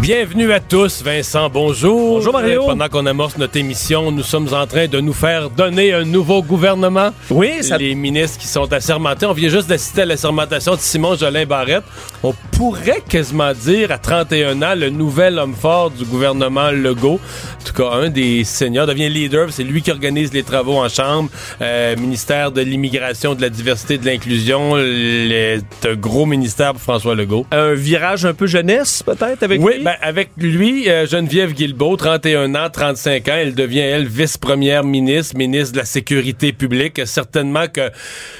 Bienvenue à tous, Vincent, bonjour. Bonjour, Mario. Euh, Pendant qu'on amorce notre émission, nous sommes en train de nous faire donner un nouveau gouvernement. Oui, ça... Les ministres qui sont assermentés. On vient juste d'assister à l'assermentation de Simon Jolin Barrette. On pourrait quasiment dire à 31 ans le nouvel homme fort du gouvernement Legault. En tout cas, un des seniors devient leader. C'est lui qui organise les travaux en chambre. Euh, ministère de l'immigration, de la diversité, de l'inclusion. Un gros ministère pour François Legault. Un virage un peu jeunesse, peut-être, avec Oui, lui? Ben, avec lui, euh, Geneviève Guilbeault, 31 ans, 35 ans, elle devient, elle, vice-première ministre, ministre de la Sécurité publique. Certainement que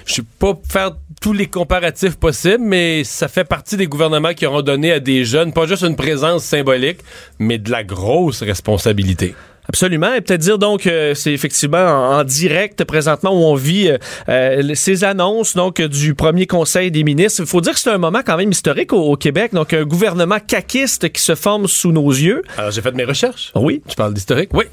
je ne pas faire tous les comparatifs possibles, mais ça fait partie des gouvernements qui auront donné à des jeunes, pas juste une présence symbolique, mais de la grosse responsabilité. Absolument. Et peut-être dire donc euh, c'est effectivement en, en direct présentement où on vit euh, euh, ces annonces donc du premier Conseil des ministres. Il faut dire que c'est un moment quand même historique au, au Québec. Donc un gouvernement caquiste qui se forme sous nos yeux. Alors j'ai fait mes recherches. Oui. Tu parles d'historique? Oui.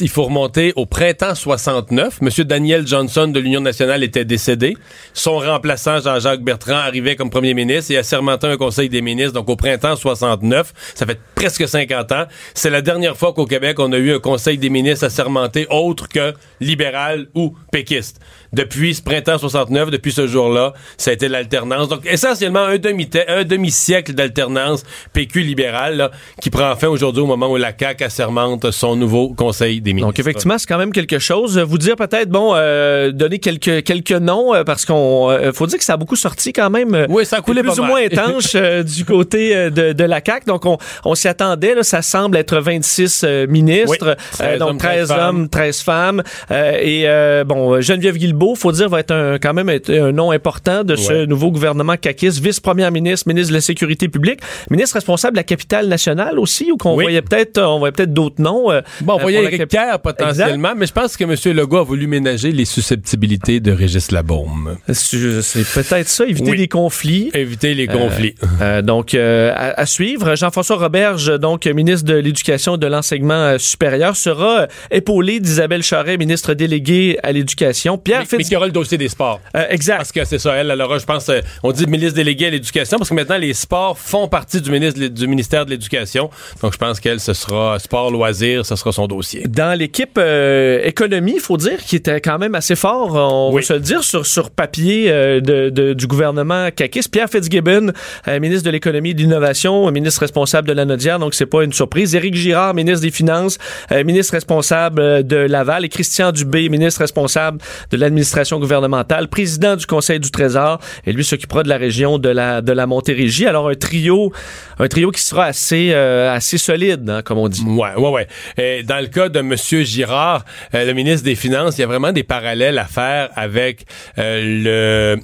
Il faut remonter au printemps 69. Monsieur Daniel Johnson de l'Union nationale était décédé. Son remplaçant, Jean-Jacques Bertrand, arrivait comme premier ministre et assermenté un conseil des ministres, donc au printemps 69. Ça fait presque 50 ans. C'est la dernière fois qu'au Québec, on a eu un conseil des ministres assermenté autre que libéral ou péquiste. Depuis ce printemps 69, depuis ce jour-là, ça a été l'alternance. Donc, essentiellement, un demi un demi-siècle d'alternance PQ-libéral qui prend fin aujourd'hui au moment où la CAQ assermente son nouveau conseil des ministres. Donc effectivement, c'est quand même quelque chose. Vous dire peut-être, bon, euh, donner quelques, quelques noms, euh, parce qu'on euh, faut dire que ça a beaucoup sorti quand même. euh, Oui, ça a coulé plus pas ou moins étanche euh, du côté euh, de, de la CAQ. Donc on, on s'y attendait. Là, ça semble être 26 euh, ministres. Oui, 13 Euh, donc hommes, 13 13 femmes. hommes, 13 femmes. Euh, et euh, bon, Geneviève Guilbeault, faut dire, va être un, quand même être un nom important de ce Ouais. nouveau gouvernement caquiste, vice-première ministre, ministre de la Sécurité publique, ministre responsable de la capitale nationale aussi, ou qu'on Oui. voyait peut-être, on voyait peut-être d'autres noms. Bon, on voyait Kerr potentiellement, mais je pense que M. Legault a voulu ménager les susceptibilités de Régis Labaume. C'est peut-être ça, éviter Oui. des conflits. Éviter les conflits. Euh, donc, euh, à, à suivre, Jean-François Roberge, donc ministre de l'Éducation et de l'Enseignement euh, supérieur, sera euh, épaulé d'Isabelle Charret, ministre déléguée à l'Éducation. Pierre mais, mais Fitz... qui aura le dossier des sports. Euh, exact. Parce que c'est ça, elle, aura, je pense, euh, on dit ministre délégué à l'éducation, parce que maintenant, les sports font partie du, ministre, du ministère de l'Éducation. Donc, je pense qu'elle, ce sera sport, loisirs, ce sera son dossier. Dans l'équipe euh, économie, il faut dire qu'il était quand même assez fort, on Oui. va se le dire, sur, sur papier euh, de, de- du gouvernement caquiste. Pierre Fitzgibbon, euh, ministre de l'économie et de l'innovation, ministre responsable de la Nodière, donc c'est pas une surprise. Éric Girard, ministre des Finances, euh, ministre responsable euh, de Laval, et Christian Dubé, ministre responsable de l'administration gouvernementale, président du Conseil du Trésor, et lui s'occupera de la région de la, de la Montérégie. Alors un trio, un trio qui sera assez, euh, assez solide, hein, comme on dit. Ouais, ouais, ouais. Et dans le cas de M. Girard, euh, le ministre des Finances, il y a vraiment des parallèles à faire avec euh,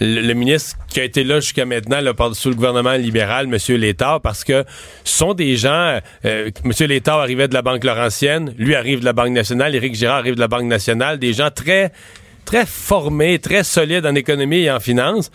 le, ministre qui a été là jusqu'à maintenant, sous le gouvernement libéral, M. Létard, parce que sont des gens... Euh, M. Létard arrivait de la Banque Laurentienne, lui arrive de la Banque nationale, Éric Girard arrive de la Banque nationale, des gens très très formés, très solides en économie et en finance.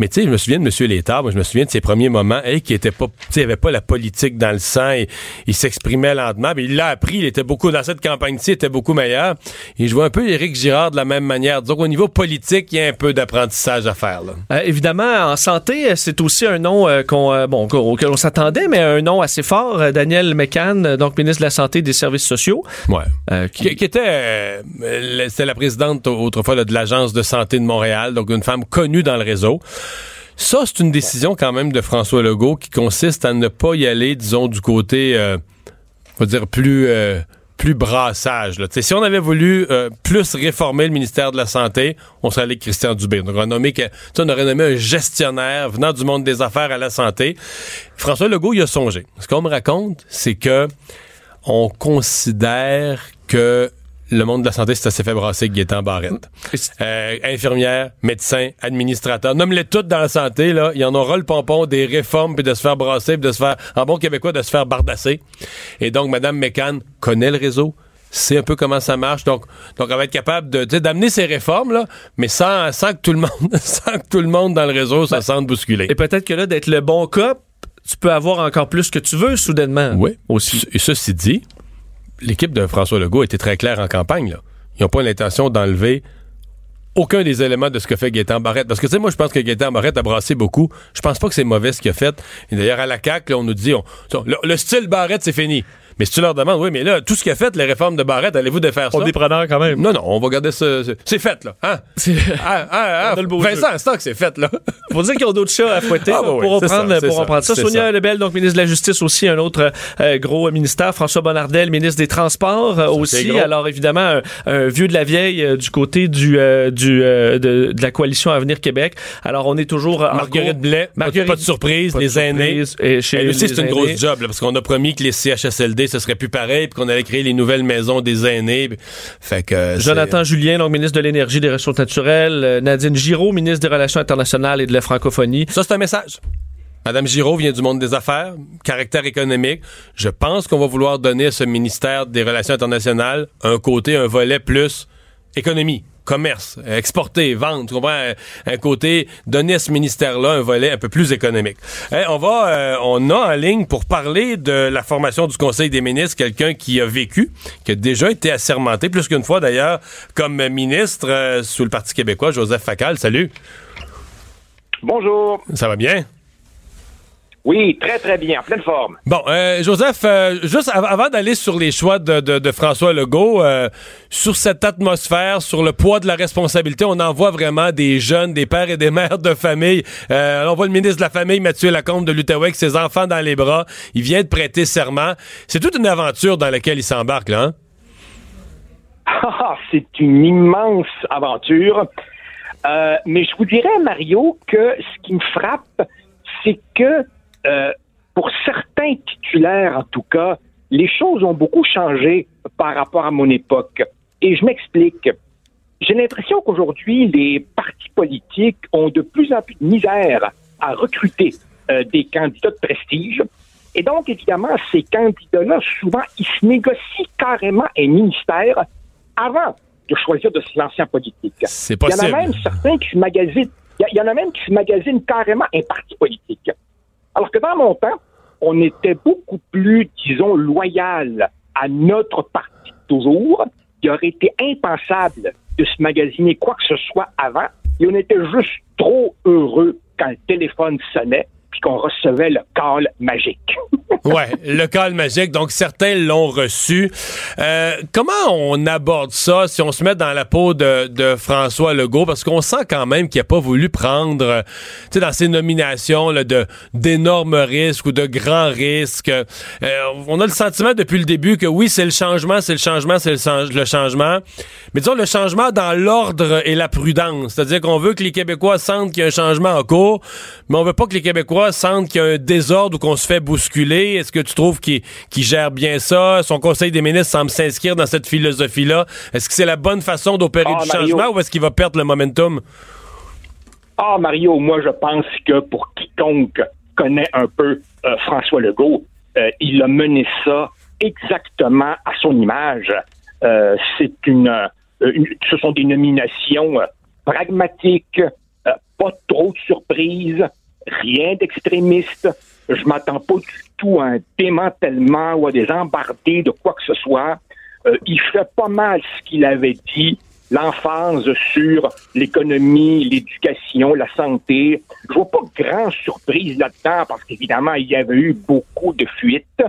Mais tu sais, je me souviens de M. Létard, moi, je me souviens de ses premiers moments, hey, qui était pas, tu avait pas la politique dans le sang, il, il s'exprimait lentement, mais il l'a appris, il était beaucoup, dans cette campagne-ci, il était beaucoup meilleur. Et je vois un peu Éric Girard de la même manière. Donc, au niveau politique, il y a un peu d'apprentissage à faire, là. Euh, évidemment, en santé, c'est aussi un nom euh, qu'on, euh, bon, auquel on s'attendait, mais un nom assez fort. euh, Daniel McCann, donc ministre de la Santé et des Services sociaux. Ouais. euh, qui- Qui, était, euh, c'était la présidente autrefois là, de l'Agence de santé de Montréal, donc une femme connue dans le réseau. Ça, c'est une décision quand même de François Legault qui consiste à ne pas y aller, disons, du côté, euh, on va dire, plus... euh, plus brassage. Si on avait voulu euh, plus réformer le ministère de la Santé, on serait allé avec Christian Dubé. On aurait, nommé, que- on aurait nommé un gestionnaire venant du monde des affaires à la santé. François Legault y a songé. Ce qu'on me raconte, c'est que on considère que le monde de la santé, c'est assez fait brasser Gaétan Barrette. Euh, infirmières, médecins, administrateurs, nomme-les toutes dans la santé, là. Il y en aura le pompon des réformes, puis de se faire brasser, puis de se faire, en bon québécois, de se faire bardasser. Et donc, Mme McCann connaît le réseau, sait un peu comment ça marche, donc, donc elle va être capable de, d'amener ces réformes, là, mais sans, sans que tout le monde, sans que tout le monde dans le réseau se sente bousculé. Et peut-être que là, d'être le bon cas, tu peux avoir encore plus que tu veux, soudainement. Oui. Aussi. Et ceci dit, l'équipe de François Legault été très claire en campagne. Là. Ils n'ont pas l'intention d'enlever aucun des éléments de ce que fait Gaétan Barrette. Parce que, tu sais, moi, je pense que Gaétan Barrette a brassé beaucoup. Je pense pas que c'est mauvais ce qu'il a fait. D'ailleurs, à la CAQ, on nous dit, on- le, le style Barrette, c'est fini. Mais si tu leur demandes, oui, mais là, tout ce qu'il a fait, les réformes de Barrette, allez-vous de faire ça? On est preneur quand même. Non, non, on va garder ça. c'est- C'est fait, là. Hein? C'est- Ah, ah, ah, Vincent, c'est que c'est fait, là. Pour dire qu'ils ont d'autres chats à fouetter, Ah, bah oui, pourront c'est prendre, ça, c'est pourront ça, Sonia ça. Lebel, donc ministre de la Justice aussi, un autre euh, gros ministère. François Bonnardel, ministre des Transports euh, aussi. Alors évidemment, un, un vieux de la vieille euh, du côté du, du de, de la coalition Avenir Québec. Alors on est toujours en Marguerite gros- Blais, Marguerite- pas de surprise, pas de les aînés. et chez Elle aussi, les c'est une grosse job, là, parce qu'on a promis que les CHSLD, ce serait plus pareil, puis qu'on allait créer les nouvelles maisons des aînés. Fait que. Jonathan Julien, donc ministre de l'Énergie et des Ressources naturelles. Euh, Nadine Giraud, ministre des Relations internationales et de la francophonie. Ça, c'est un message. Madame Giraud vient du monde des affaires, caractère économique. Je pense qu'on va vouloir donner à ce ministère des Relations internationales un côté, un volet plus économie, commerce, exporter, vendre, tu comprends? Un, un côté, donner à ce ministère-là un volet un peu plus économique. Hey, on va, euh, on a en ligne pour parler de la formation du Conseil des ministres quelqu'un qui a vécu, qui a déjà été assermenté plus qu'une fois d'ailleurs comme ministre euh, sous le Parti québécois, Joseph Facal. Salut, Bonjour. ça va bien? Oui, très très bien, en pleine forme. Bon, euh, Joseph, euh, juste av- avant d'aller sur les choix de, de- de François Legault, euh, sur cette atmosphère, sur le poids de la responsabilité, on en voit vraiment des jeunes, des pères et des mères de famille. Euh, on voit le ministre de la Famille, Mathieu Lacombe de l'Outaouais, avec ses enfants dans les bras. Il vient de prêter serment. C'est toute une aventure dans laquelle il s'embarque, là. Hein? Ah, c'est une immense aventure. Euh, mais je vous dirais, Mario, que ce qui me frappe, c'est que euh, pour certains titulaires, en tout cas, les choses ont beaucoup changé par rapport à mon époque. Et je m'explique. J'ai l'impression qu'aujourd'hui, les partis politiques ont de plus en plus de misère à recruter euh, des candidats de prestige. Et donc, évidemment, ces candidats-là, souvent, ils se négocient carrément un ministère avant de choisir de se lancer en politique. C'est Il y en possible. a même certains qui se magasinent. Il y en a même qui se magasinent carrément un parti politique. Alors que dans mon temps, on était beaucoup plus, disons, loyal à notre parti toujours. Il aurait été impensable de se magasiner quoi que ce soit avant. Et on était juste trop heureux quand le téléphone sonnait puis qu'on recevait le call magique. Ouais, le call magique. Donc, certains l'ont reçu. Euh, comment on aborde ça si on se met dans la peau de, François Legault? Parce qu'on sent quand même qu'il n'a pas voulu prendre, euh, tu sais, dans ses nominations, de, d'énormes risques ou de grands risques. Euh, on a le sentiment depuis le début que oui, c'est le changement, c'est le changement, c'est le, le changement. Mais disons, le changement dans l'ordre et la prudence. C'est-à-dire qu'on veut que les Québécois sentent qu'il y a un changement en cours, mais on veut pas que les Québécois sentent qu'il y a un désordre ou qu'on se fait bousculer. Est-ce que tu trouves qu'il qu'il gère bien ça? Son conseil des ministres semble s'inscrire dans cette philosophie-là. Est-ce que c'est la bonne façon d'opérer Ah, du Mario. changement ou est-ce qu'il va perdre le momentum? Ah, Mario, moi, je pense que pour quiconque connaît un peu euh, François Legault, euh, il a mené ça exactement à son image. Euh, c'est une, une- ce sont des nominations pragmatiques, pas trop de surprises, rien d'extrémiste. Je m'attends pas du tout à un démantèlement ou à des embardés de quoi que ce soit. Euh, il fait pas mal ce qu'il avait dit, l'emphase sur l'économie, l'éducation, la santé. Je vois pas grand surprise là-dedans parce qu'évidemment, il y avait eu beaucoup de fuites.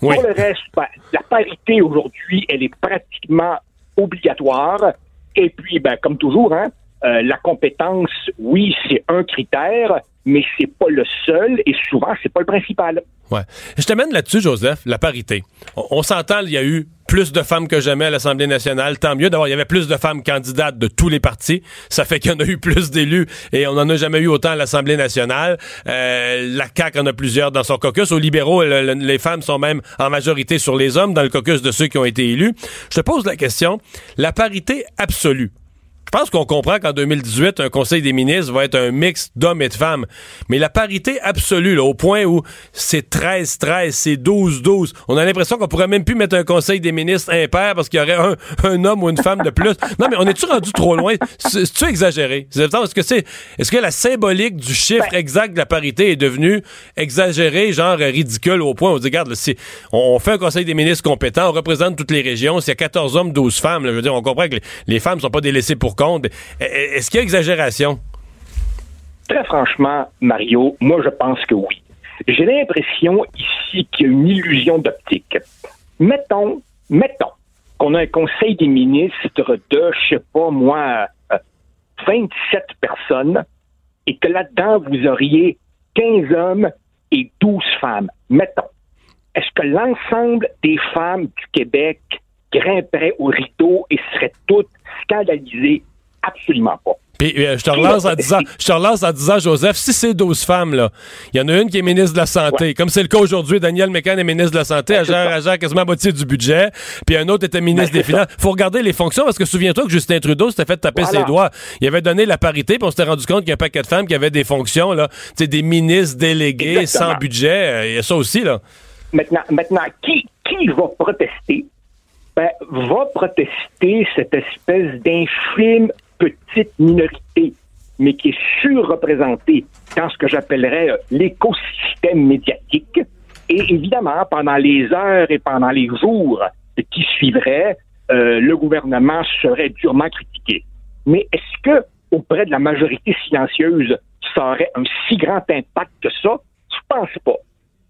Oui. Pour le reste, ben, la parité aujourd'hui, elle est pratiquement obligatoire. Et puis, ben, comme toujours, hein, euh, la compétence, oui, c'est un critère, mais c'est pas le seul et souvent c'est pas le principal. Ouais. Je t'amène là-dessus, Joseph, la parité. On, s'entend, il y a eu plus de femmes que jamais à l'Assemblée nationale. Tant mieux. D'abord, il y avait plus de femmes candidates de tous les partis. Ça fait qu'il y en a eu plus d'élus et on n'en a jamais eu autant à l'Assemblée nationale. Euh, la CAQ en a plusieurs dans son caucus. Aux libéraux, le- le- les femmes sont même en majorité sur les hommes dans le caucus de ceux qui ont été élus. Je te pose la question. La parité absolue. Je pense qu'on comprend qu'en 2018, un conseil des ministres va être un mix d'hommes et de femmes. Mais la parité absolue, là, au point où c'est 13-13, c'est 12-12, on a l'impression qu'on pourrait même plus mettre un conseil des ministres impair parce qu'il y aurait un, un homme ou une femme de plus. Non, mais on est-tu rendu trop loin? C'est- C'est-tu exagéré? Est-ce que c'est, est-ce que la symbolique du chiffre exact de la parité est devenue exagérée, genre ridicule au point où on dit, regarde, c'est- on, on fait un conseil des ministres compétent, on représente toutes les régions, s'il y a 14 hommes, 12 femmes, là, je veux dire, on comprend que les, les femmes sont pas délaissées pour E- e- Est-ce qu'il y a exagération? Très franchement, Mario, moi je pense que oui. J'ai l'impression ici qu'il y a une illusion d'optique. Mettons, mettons qu'on a un conseil des ministres de, je sais pas moi, euh, 27 personnes et que là-dedans vous auriez 15 hommes et 12 femmes. Mettons. Est-ce que l'ensemble des femmes du Québec grimperaient au rideau et seraient toutes scandalisées? Absolument pas. Puis euh, je te relance en disant, je te relance en disant, Joseph, si c'est 12 femmes, là, il y en a une qui est ministre de la Santé, comme c'est le cas aujourd'hui, Daniel Mécan est ministre de la Santé, elle gère quasiment la moitié du budget, puis un autre était ministre Ben, des Finances. Faut regarder les fonctions, parce que souviens-toi que Justin Trudeau s'était fait taper Voilà. ses doigts. Il avait donné la parité, puis on s'était rendu compte qu'il y a un paquet de femmes qui avaient des fonctions, là, tu des ministres délégués Exactement. sans budget, euh, il y a ça aussi, là. Maintenant, maintenant qui, qui va protester? Ben, va protester cette espèce d'infime petite minorité, mais qui est surreprésentée dans ce que j'appellerais euh, l'écosystème médiatique. Et évidemment, pendant les heures et pendant les jours qui suivraient, euh, le gouvernement serait durement critiqué. Mais est-ce que auprès de la majorité silencieuse, ça aurait un si grand impact que ça? Je pense pas.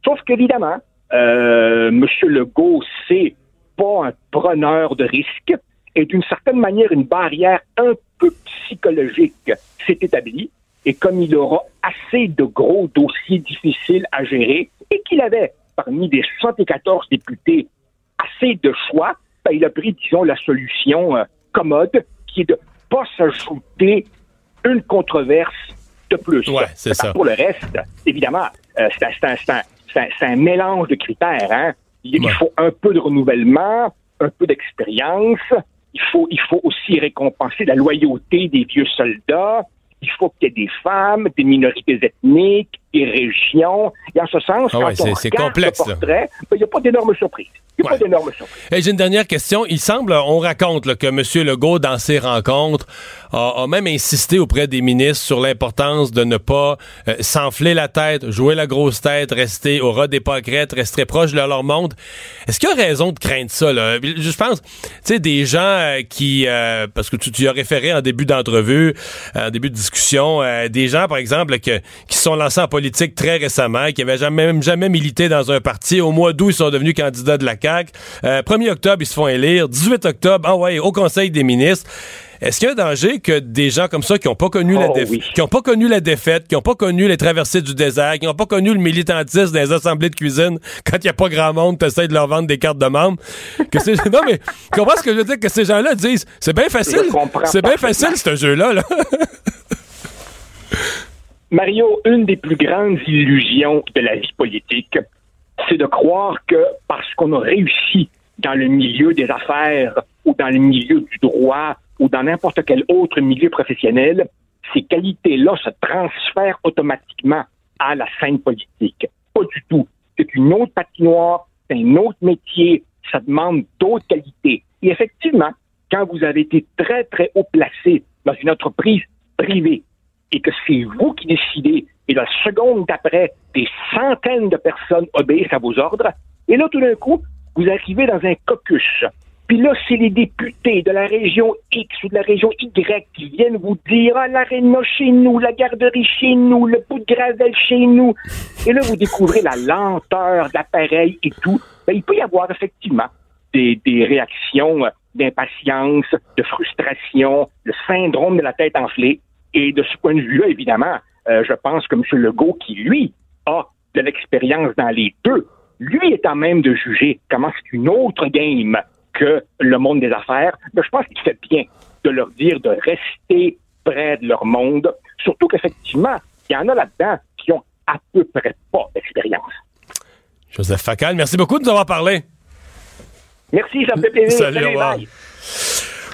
Sauf qu'évidemment, euh, M. Legault, c'est pas un preneur de risques et d'une certaine manière, une barrière un peu psychologique s'est établie. Et comme il aura assez de gros dossiers difficiles à gérer et qu'il avait, parmi les 74 députés, assez de choix, ben, il a pris, disons, la solution euh, commode qui est de pas s'ajouter une controverse de plus. Ouais, c'est ça. Pour le reste, évidemment, euh, c'est un, mélange de critères. Hein? Il, faut un peu de renouvellement, un peu d'expérience. Il faut, il faut aussi récompenser la loyauté des vieux soldats. Il faut qu'il y ait des femmes, des minorités ethniques, des régions. Et en ce sens, Ah quand ouais, c'est- on regarde complexe, le portrait, ben, il n'y a pas d'énormes surprises. Il n'y a Ouais. pas d'énormes surprises. J'ai une dernière question. Il semble, on raconte là, que M. Legault, dans ses rencontres, a, a même insisté auprès des ministres sur l'importance de ne pas euh, s'enfler la tête, jouer la grosse tête, rester au ras des pâquerettes, rester proche de leur monde. Est-ce qu'il y a raison de craindre ça? Là? Je pense, tu sais, des gens euh, qui, euh, parce que tu, tu y as référé en début d'entrevue, en début de discussion, euh, des gens, par exemple, que, qui sont lancés en politique très récemment, qui avaient jamais, même jamais milité dans un parti. Au mois d'août, ils sont devenus candidats de la CAQ. Euh, 1er octobre, ils se font élire. 18 octobre, ah ouais, au Conseil des ministres. Est-ce qu'il y a un danger que des gens comme ça qui n'ont pas connu la Oh déf- oui. qui ont pas connu la défaite, qui n'ont pas connu les traversées du désert, qui n'ont pas connu le militantisme les assemblées de cuisine quand il n'y a pas grand monde, tu de leur vendre des cartes de membres. Que c'est- non mais comprends ce que je veux dire? Que ces gens-là disent c'est bien facile, c'est bien facile ce jeu-là là. Mario, une des plus grandes illusions de la vie politique, c'est de croire que parce qu'on a réussi dans le milieu des affaires ou dans le milieu du droit ou dans n'importe quel autre milieu professionnel, ces qualités-là se transfèrent automatiquement à la scène politique. Pas du tout. C'est une autre patinoire, c'est un autre métier, ça demande d'autres qualités. Et effectivement, quand vous avez été très, très haut placé dans une entreprise privée, et que c'est vous qui décidez, et la seconde d'après, des centaines de personnes obéissent à vos ordres, et là, tout d'un coup, vous arrivez dans un caucus. Puis là, c'est les députés de la région X ou de la région Y qui viennent vous dire Ah, l'aréna chez nous, la garderie chez nous, le bout de gravel chez nous. Et là, vous découvrez la lenteur de l'appareil et tout. Ben, il peut y avoir effectivement des, réactions d'impatience, de frustration, le syndrome de la tête enflée. Et de ce point de vue-là, évidemment, Euh, je pense que M. Legault, qui lui a de l'expérience dans les deux, lui est à même de juger comment c'est une autre game que le monde des affaires. Mais je pense qu'il fait bien de leur dire de rester près de leur monde, surtout qu'effectivement, il y en a là-dedans qui ont à peu près pas d'expérience. Joseph Facal, merci beaucoup de nous avoir parlé. Merci, ça me fait plaisir. Salut, Salut, au revoir. bye.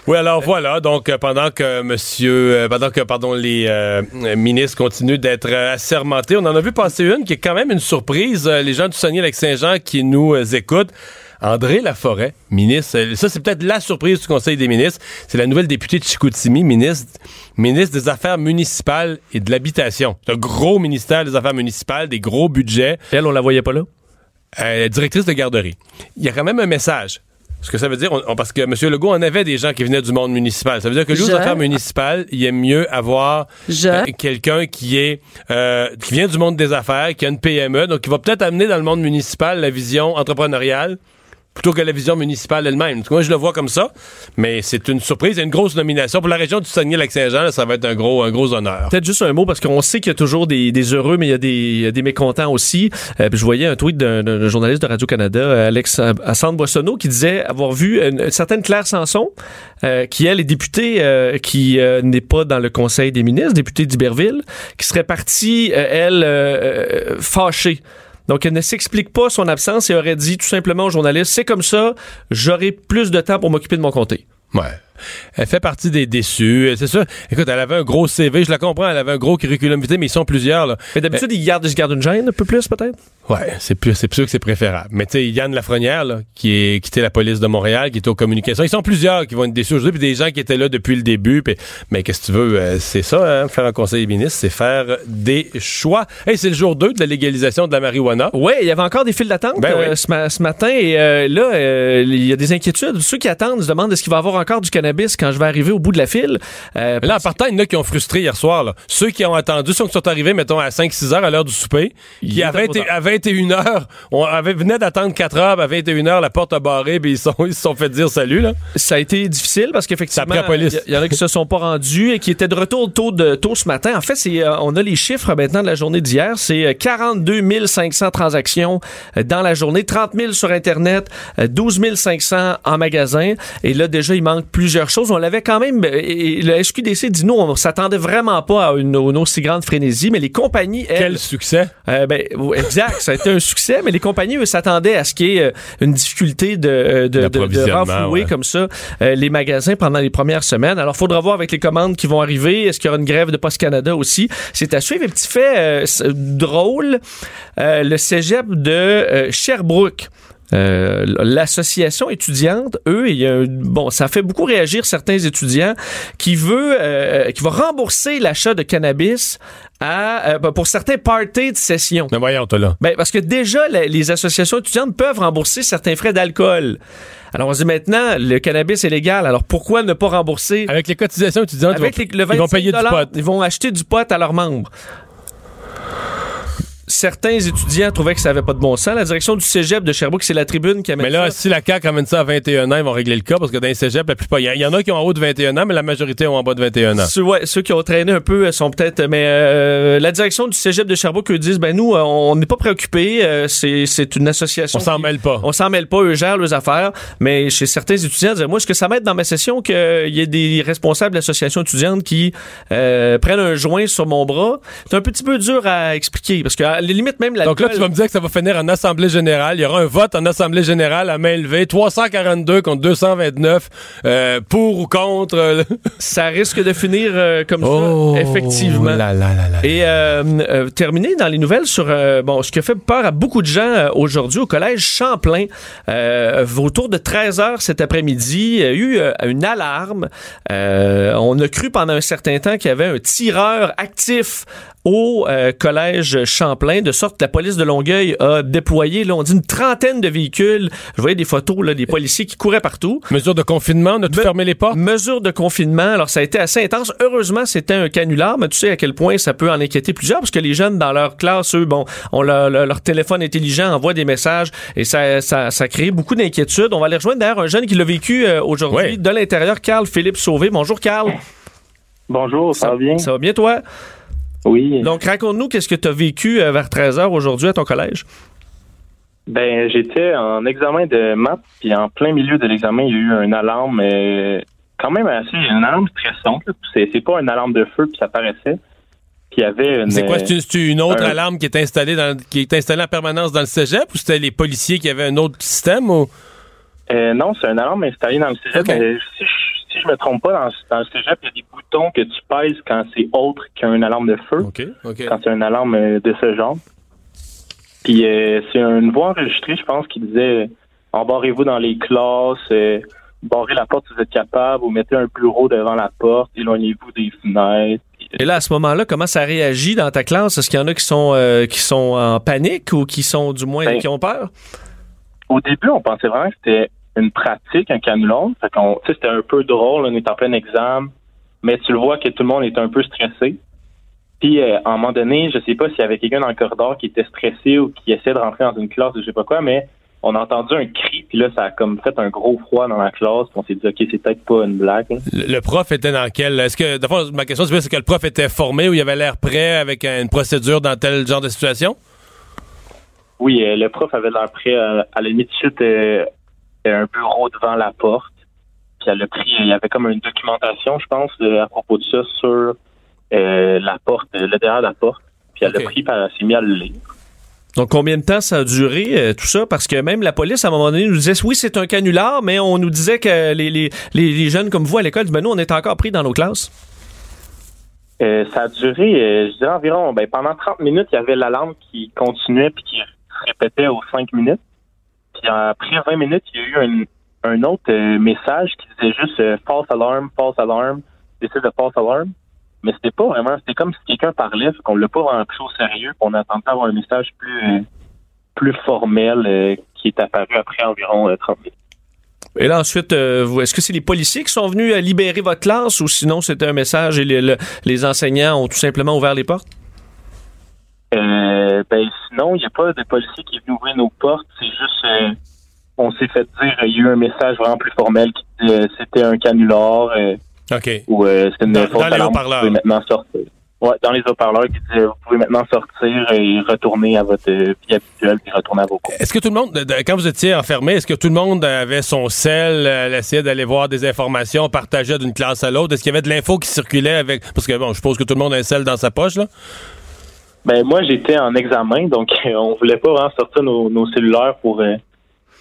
Oui, alors voilà, donc euh, pendant que monsieur, euh, pendant que pardon les euh, ministres continuent d'être assermentés, on en a vu passer une qui est quand même une surprise. Les gens du Saguenay-Lac-Saint-Jean qui nous écoutent. André Laforêt, ministre, ça c'est peut-être la surprise du Conseil des ministres, c'est la nouvelle députée de Chicoutimi, ministre, ministre des Affaires municipales et de l'Habitation. C'est un gros ministère des Affaires municipales, des gros budgets. Elle, on la voyait pas là? Euh, directrice de garderie. Il y a quand même un message. Ce que ça veut dire, on- on- parce que M. Legault en avait des gens qui venaient du monde municipal. Ça veut dire que lui, aux affaires municipales, il aime mieux avoir euh, quelqu'un qui est euh, qui vient du monde des affaires, qui a une PME, donc qui va peut-être amener dans le monde municipal la vision entrepreneuriale plutôt que la vision municipale elle-même. Moi, je le vois comme ça, mais c'est une surprise. A une grosse nomination. Pour la région du Saguenay-Lac-Saint-Jean, ça va être un gros, un gros honneur. Peut-être juste un mot parce qu'on sait qu'il y a toujours des, des heureux, mais il y a des, des mécontents aussi. Euh, je voyais un tweet d'un journaliste de Radio-Canada, Alex Assand Boissonneau, qui disait avoir vu une, certaine Claire Sanson, euh, qui elle est députée, euh, qui euh, n'est pas dans le Conseil des ministres, députée d'Iberville, qui serait partie, euh, elle, euh, fâchée. Donc, elle ne s'explique pas son absence et aurait dit tout simplement aux journalistes, c'est comme ça, j'aurai plus de temps pour m'occuper de mon comté. Ouais. Elle fait partie des déçus. C'est sûr. Écoute, elle avait un gros CV, je la comprends, elle avait un gros curriculum vitae, mais ils sont plusieurs, là. Mais d'habitude, ils gardent, ils se gardent une gêne un peu plus, peut-être? Ouais, c'est plus, c'est sûr que c'est préférable. Mais tu sais, Yann Lafrenière, là, qui est quitté la police de Montréal, qui est aux communications, ils sont plusieurs qui vont être déçus aujourd'hui, puis des gens qui étaient là depuis le début. puis- mais qu'est-ce que tu veux, euh, c'est ça, hein, faire un conseil des ministres, c'est faire des choix. Hey, c'est le jour 2 de la légalisation de la marijuana. Oui, il y avait encore des files d'attente Ben euh, oui. ce, ma- ce matin et euh, là, euh, il y a des inquiétudes. Ceux qui attendent se demandent est-ce qu'il va y avoir encore du cannabis quand je vais arriver au bout de la file. Euh, là, en partant, il y en a qui ont frustré hier soir. Là. Ceux qui ont attendu, ceux qui sont arrivés, mettons, à 5-6 heures à l'heure du souper, qui tard. à 21 heures, on avait, venait d'attendre 4 heures, à 21 heures, la porte a barré, puis ils, sont, ils se sont fait dire salut. Là. ça a été difficile parce qu'effectivement, il y, y en a qui se sont pas rendus et qui étaient de retour tôt, de, tôt ce matin. En fait, c'est, euh, on a les chiffres maintenant de la journée d'hier. C'est euh, 42 500 transactions euh, dans la journée, 30 000 sur Internet, euh, 12 500 en magasin. Et là, déjà, il manque plusieurs choses. On l'avait quand même... euh, Et le SQDC dit, nous, on s'attendait vraiment pas à une, une aussi grande frénésie, mais les compagnies, elles... Quel succès? Euh, ben, exact, ça a été un succès, mais les compagnies eux, s'attendaient à ce qu'il y ait euh, une difficulté de, de, de, de D'approvisionnement, renflouer ouais. comme ça euh, les magasins pendant les premières semaines. Alors, faudra voir avec les commandes qui vont arriver. Est-ce qu'il y aura une grève de Post Canada aussi? C'est à suivre. Un petit fait euh, drôle, le cégep de Sherbrooke. Euh, L'association étudiante, eux, il y a un- bon, ça fait beaucoup réagir certains étudiants qui veut, euh, qui va rembourser l'achat de cannabis à, euh, pour certains parties de session. Mais voyons, là. Ben, parce que déjà, la- les associations étudiantes peuvent rembourser certains frais d'alcool. Alors, on se dit maintenant, le cannabis est légal, alors pourquoi ne pas rembourser? Avec les cotisations étudiantes, avec ils, les- le vont, ils vont 25 payer du pot. Ils vont acheter du pot à leurs membres. Certains étudiants trouvaient que ça n'avait pas de bon sens. La direction du cégep de Sherbrooke, c'est la tribune qui amène Mais là, ça. si la CAQ amène ça à 21 ans, ils vont régler le cas parce que dans les cégeps, la plupart, il y, en a qui ont en haut de 21 ans, mais la majorité ont en bas de 21 ans. Ceux, ouais, ceux qui ont traîné un peu euh, sont peut-être. Mais euh, la direction du cégep de Sherbrooke eux disent ben nous, euh, on n'est pas préoccupés. euh, c'est, une association. On s'en mêle pas. On s'en mêle pas, eux gèrent leurs affaires. Mais chez certains étudiants, ils disaient, moi, est-ce que ça m'aide dans ma session qu'il y ait des responsables d'associations étudiantes qui euh, prennent un joint sur mon bras? C'est un petit peu dur à expliquer parce que à la limite même la. Donc là, tu vas me dire que ça va finir en Assemblée générale. Il y aura un vote en Assemblée générale à main levée. 342 contre 229 euh, pour ou contre. euh, Ça risque de finir euh, comme Oh ça, effectivement. là là là là. Et euh, euh, terminer dans les nouvelles sur euh, bon ce qui a fait peur à beaucoup de gens aujourd'hui au collège Champlain euh, autour de 13 heures cet après-midi il y a eu une alarme Euh, on a cru pendant un certain temps qu'il y avait un tireur actif au euh, collège Champlain, de sorte que la police de Longueuil a déployé, là, on dit une trentaine de véhicules. Je voyais des photos, là, des policiers qui couraient partout. Mesure de confinement, on a tout Me- fermé les portes? Mesure de confinement. Alors, ça a été assez intense. Heureusement, c'était un canular, mais tu sais à quel point ça peut en inquiéter plusieurs, parce que les jeunes, dans leur classe, eux, bon, ont leur, leur- leur téléphone intelligent, envoient des messages, et ça, ça, ça crée beaucoup d'inquiétude. On va aller rejoindre d'ailleurs un jeune qui l'a vécu euh, aujourd'hui de l'intérieur, Carl Philippe Sauvé. Bonjour, Carl. Bonjour, ça, va bien? Ça va bien, toi? Oui. Donc, raconte-nous qu'est-ce que tu as vécu euh, vers 13h aujourd'hui à ton collège? Ben, j'étais en examen de maths, puis en plein milieu de l'examen, il y a eu une alarme, euh, quand même assez, une alarme stressante. C'est, pas une alarme de feu, puis ça paraissait. Puis il y avait une. C'est quoi? C'est c'est une autre un- alarme qui est installée dans, qui est installée en permanence dans le cégep ou c'était les policiers qui avaient un autre système ou? Euh, non, c'est une alarme installée dans le cégep. Mais si, je, si je me trompe pas, dans, dans le cégep, il y a des boutons que tu pèses quand c'est autre qu'une alarme de feu. Quand c'est une alarme euh, de ce genre. Puis euh, c'est une voix enregistrée, je pense, qui disait embarrez-vous dans les classes, euh, barrez la porte si vous êtes capable, ou mettez un bureau devant la porte, éloignez-vous des fenêtres. Et là, à ce moment-là, comment ça réagit dans ta classe? Est-ce qu'il y en a qui sont, euh, qui sont en panique ou qui sont du moins Ben, qui ont peur? Au début, on pensait vraiment que c'était une pratique, un. Fait qu'on, sais, c'était un peu drôle, on est en plein examen, mais tu le vois que tout le monde est un peu stressé. Puis, euh, à un moment donné, je sais pas s'il y avait quelqu'un dans le corridor qui était stressé ou qui essayait de rentrer dans une classe ou je sais pas quoi, mais on a entendu un cri, puis là, ça a comme fait un gros froid dans la classe. puis on s'est dit, OK, c'est peut-être pas une blague. Le, le prof était dans quel. Est-ce que. d'abord, ma question, c'est que le prof était formé ou il avait l'air prêt avec une procédure dans tel genre de situation? Oui, euh, le prof avait l'air prêt à, à la limite chute euh, un bureau devant la porte. Puis elle a pris, il y avait comme une documentation, je pense, à propos de ça sur euh, la porte, le derrière de la porte. Puis elle Ok. a pris, puis elle s'est mis à le lire. Donc, combien de temps ça a duré, euh, tout ça? Parce que même la police, à un moment donné, nous disait, oui, c'est un canular, mais on nous disait que les, les, les, jeunes comme vous à l'école, ben nous, on est encore pris dans nos classes. Euh, ça a duré, euh, je dirais environ, ben, pendant 30 minutes, il y avait l'alarme qui continuait puis qui se répétait aux 5 minutes. Puis après 20 minutes, il y a eu un, autre euh, message qui disait juste euh, false alarm, false alarm, this is a false alarm. Mais c'était pas vraiment, c'était comme si quelqu'un parlait, qu'on l'a pas vraiment pris au sérieux, puis on attendait avoir un message plus euh, plus formel qui est apparu après environ euh, 30 minutes. Et là, ensuite, est-ce que c'est les policiers qui sont venus libérer votre classe ou sinon c'était un message et les, le- les enseignants ont tout simplement ouvert les portes? Euh, ben sinon, il n'y a pas de policier qui est venu ouvrir nos portes. C'est juste, euh, on s'est fait dire, il y a eu un message vraiment plus formel qui disait euh, c'était un canular euh, OK. ou euh, c'était une Dans- fausse dans les haut-parleurs. Vous pouvez maintenant sortir. Ouais, dans les haut-parleurs qui disaient vous pouvez maintenant sortir et retourner à votre euh, vie habituelle puis retourner à vos cours. Est-ce que tout le monde, de- de- quand vous étiez enfermé, est-ce que tout le monde avait son sel, elle essayait d'aller voir des informations, partageait d'une classe à l'autre? Est-ce qu'il y avait de l'info qui circulait avec. Parce que bon, je suppose que tout le monde a un sel dans sa poche, là. Ben moi j'étais en examen, donc on voulait pas vraiment sortir nos, nos cellulaires pour euh,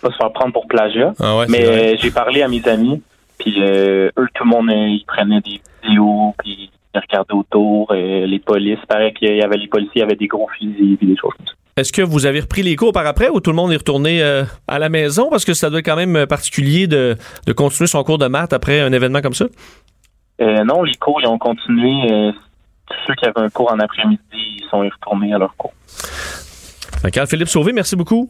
pas se faire prendre pour plagiat. Ah ouais, Mais euh, j'ai parlé à mes amis, puis euh, eux, tout le monde, ils prenaient des vidéos, puis ils regardaient autour, les polices. Paraît qu'il y avait les policiers, il y avait des gros fusils, puis des choses comme ça. Est-ce que vous avez repris les cours par après ou tout le monde est retourné euh, à la maison? Parce que ça doit être quand même particulier de, de continuer son cours de maths après un événement comme ça. Euh, non, les cours, ils ont continué. euh, tous ceux qui avaient un cours en après-midi, ils sont retournés à leur cours. Fait que Carl-Philippe Sauvé, merci beaucoup.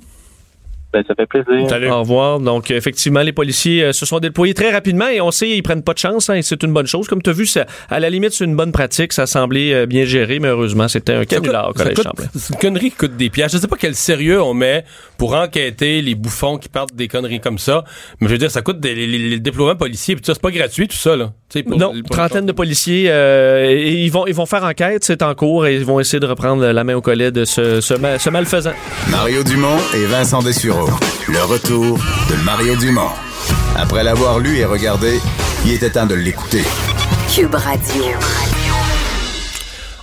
Ben, ça fait plaisir. Salut. Au revoir. Donc, effectivement, les policiers euh, se sont déployés très rapidement et on sait, ils prennent pas de chance hein, et c'est une bonne chose. Comme tu as vu, ça, à la limite, c'est une bonne pratique. Ça semblait euh, bien géré, mais heureusement, c'était un canular au Collège Champlain. C'est une connerie qui coûte des pièges. Je sais pas quel sérieux on met pour enquêter les bouffons qui partent des conneries comme ça. Mais je veux dire, ça coûte des, les, les- déploiements policiers. Puis ça, c'est pas gratuit, tout ça, là. Tu sais, pour- Non, pour- trentaine de policiers. euh, et ils vont, ils vont faire enquête, c'est en cours et ils vont essayer de reprendre la main au collet de ce, ce, ma- ce malfaisant. Mario Dumont et Vincent Dessureau. Le retour de Mario Dumont. Après l'avoir lu et regardé, il était temps de l'écouter. Cube Radio.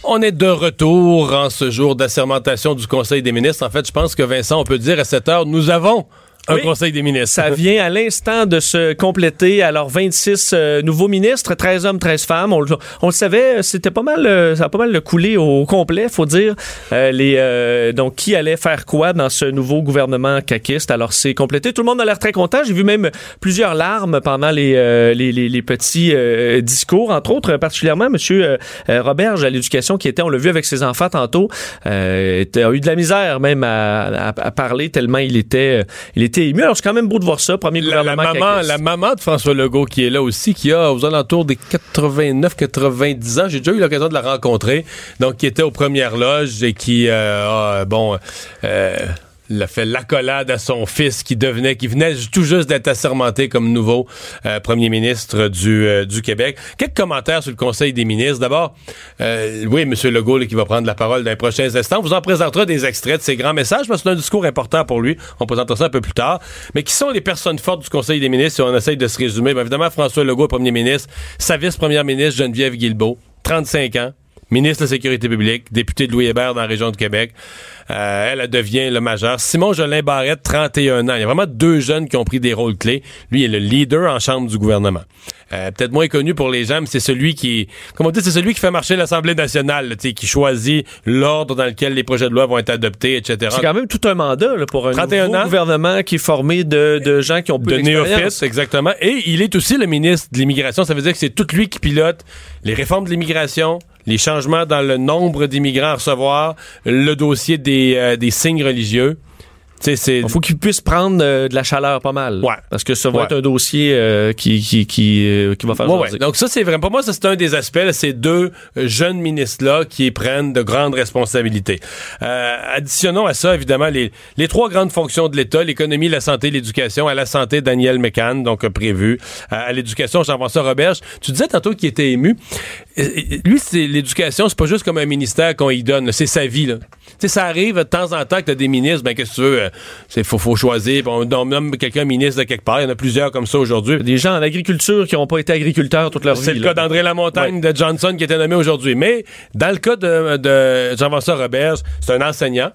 On est de retour en ce jour d'assermentation du Conseil des ministres. En fait, je pense que Vincent, on peut dire à cette heure, nous avons un Oui. Conseil des ministres. Ça vient à l'instant de se compléter. Alors, 26 euh, nouveaux ministres, 13 hommes, 13 femmes. On, le- on le savait, c'était pas mal, euh, ça a pas mal coulé au complet, faut dire. Euh, les, euh, donc, qui allait faire quoi dans ce nouveau gouvernement caquiste? Alors, c'est complété. Tout le monde a l'air très content. J'ai vu même plusieurs larmes pendant les, euh, les, les, les petits euh, discours. Entre autres, particulièrement, Monsieur euh, euh, Roberge à l'éducation, qui était, on l'a vu avec ses enfants tantôt, euh, était- a eu de la misère même à, à- à parler tellement il était, euh, il était ému. Alors, c'est quand même beau de voir ça. Premier La, la maman, la maman de François Legault qui est là aussi, qui a aux alentours des 89-90 ans. J'ai déjà eu l'occasion de la rencontrer. Donc, qui était aux premières loges et qui, euh, a, bon, euh, il a fait l'accolade à son fils qui devenait, qui venait tout juste d'être assermenté comme nouveau euh, premier ministre du, euh, du Québec. Quelques commentaires sur le Conseil des ministres. D'abord, euh, oui, M. Legault là, qui va prendre la parole dans les prochains instants. Vous en présentera des extraits de ses grands messages parce que c'est un discours important pour lui. On présentera ça un peu plus tard. Mais qui sont les personnes fortes du Conseil des ministres si on essaye de se résumer? Évidemment, François Legault, premier ministre. Sa vice-première ministre, Geneviève Guilbeault, 35 ans ministre de la Sécurité publique, député de Louis Hébert dans la région de Québec. Euh, elle, elle devient le majeur. Simon Jolin Barrette, 31 ans. Il y a vraiment deux jeunes qui ont pris des rôles clés. Lui il est le leader en chambre du gouvernement. Euh, peut-être moins connu pour les gens, mais c'est celui qui, comment on dit, c'est celui qui fait marcher l'Assemblée nationale, là, qui choisit l'ordre dans lequel les projets de loi vont être adoptés, etc. C'est quand même tout un mandat là, pour un 31 nouveau ans. gouvernement qui est formé de, de gens qui ont peu de néophytes, exactement. Et il est aussi le ministre de l'immigration. Ça veut dire que c'est tout lui qui pilote les réformes de l'immigration, les changements dans le nombre d'immigrants à recevoir, le dossier des, euh, des signes religieux. Il faut qu'il puisse prendre euh, de la chaleur pas mal. Ouais. Parce que ça va être un dossier euh, qui, qui, qui, euh, qui, va faire ouais, Donc ça, c'est vraiment, pour moi, ça c'est un des aspects, ces deux jeunes ministres-là qui prennent de grandes responsabilités. additionnons à ça, évidemment, les, les trois grandes fonctions de l'État, l'économie, la santé, l'éducation. À la santé, Daniel McCann, donc prévu. à l'éducation, Jean-François Roberge. Tu disais tantôt qu'il était ému. Lui, c'est l'éducation, c'est pas juste comme un ministère qu'on y donne, c'est sa vie. Là. ça arrive de temps en temps que t'as des ministres, ben qu'est-ce que tu veux, c'est faut, faut choisir. On, nomme quelqu'un ministre de quelque part. Il y en a plusieurs comme ça aujourd'hui. Des gens en agriculture qui n'ont pas été agriculteurs toute leur vie. C'est le cas d'André Lamontagne de Johnson qui était nommé aujourd'hui. Mais dans le cas de, Jean-François Robert, c'est un enseignant.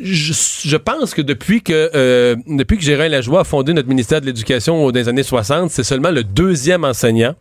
Je, pense que depuis que euh, depuis que Gérard Lajoie a fondé notre ministère de l'Éducation dans les années 60, c'est seulement le deuxième enseignant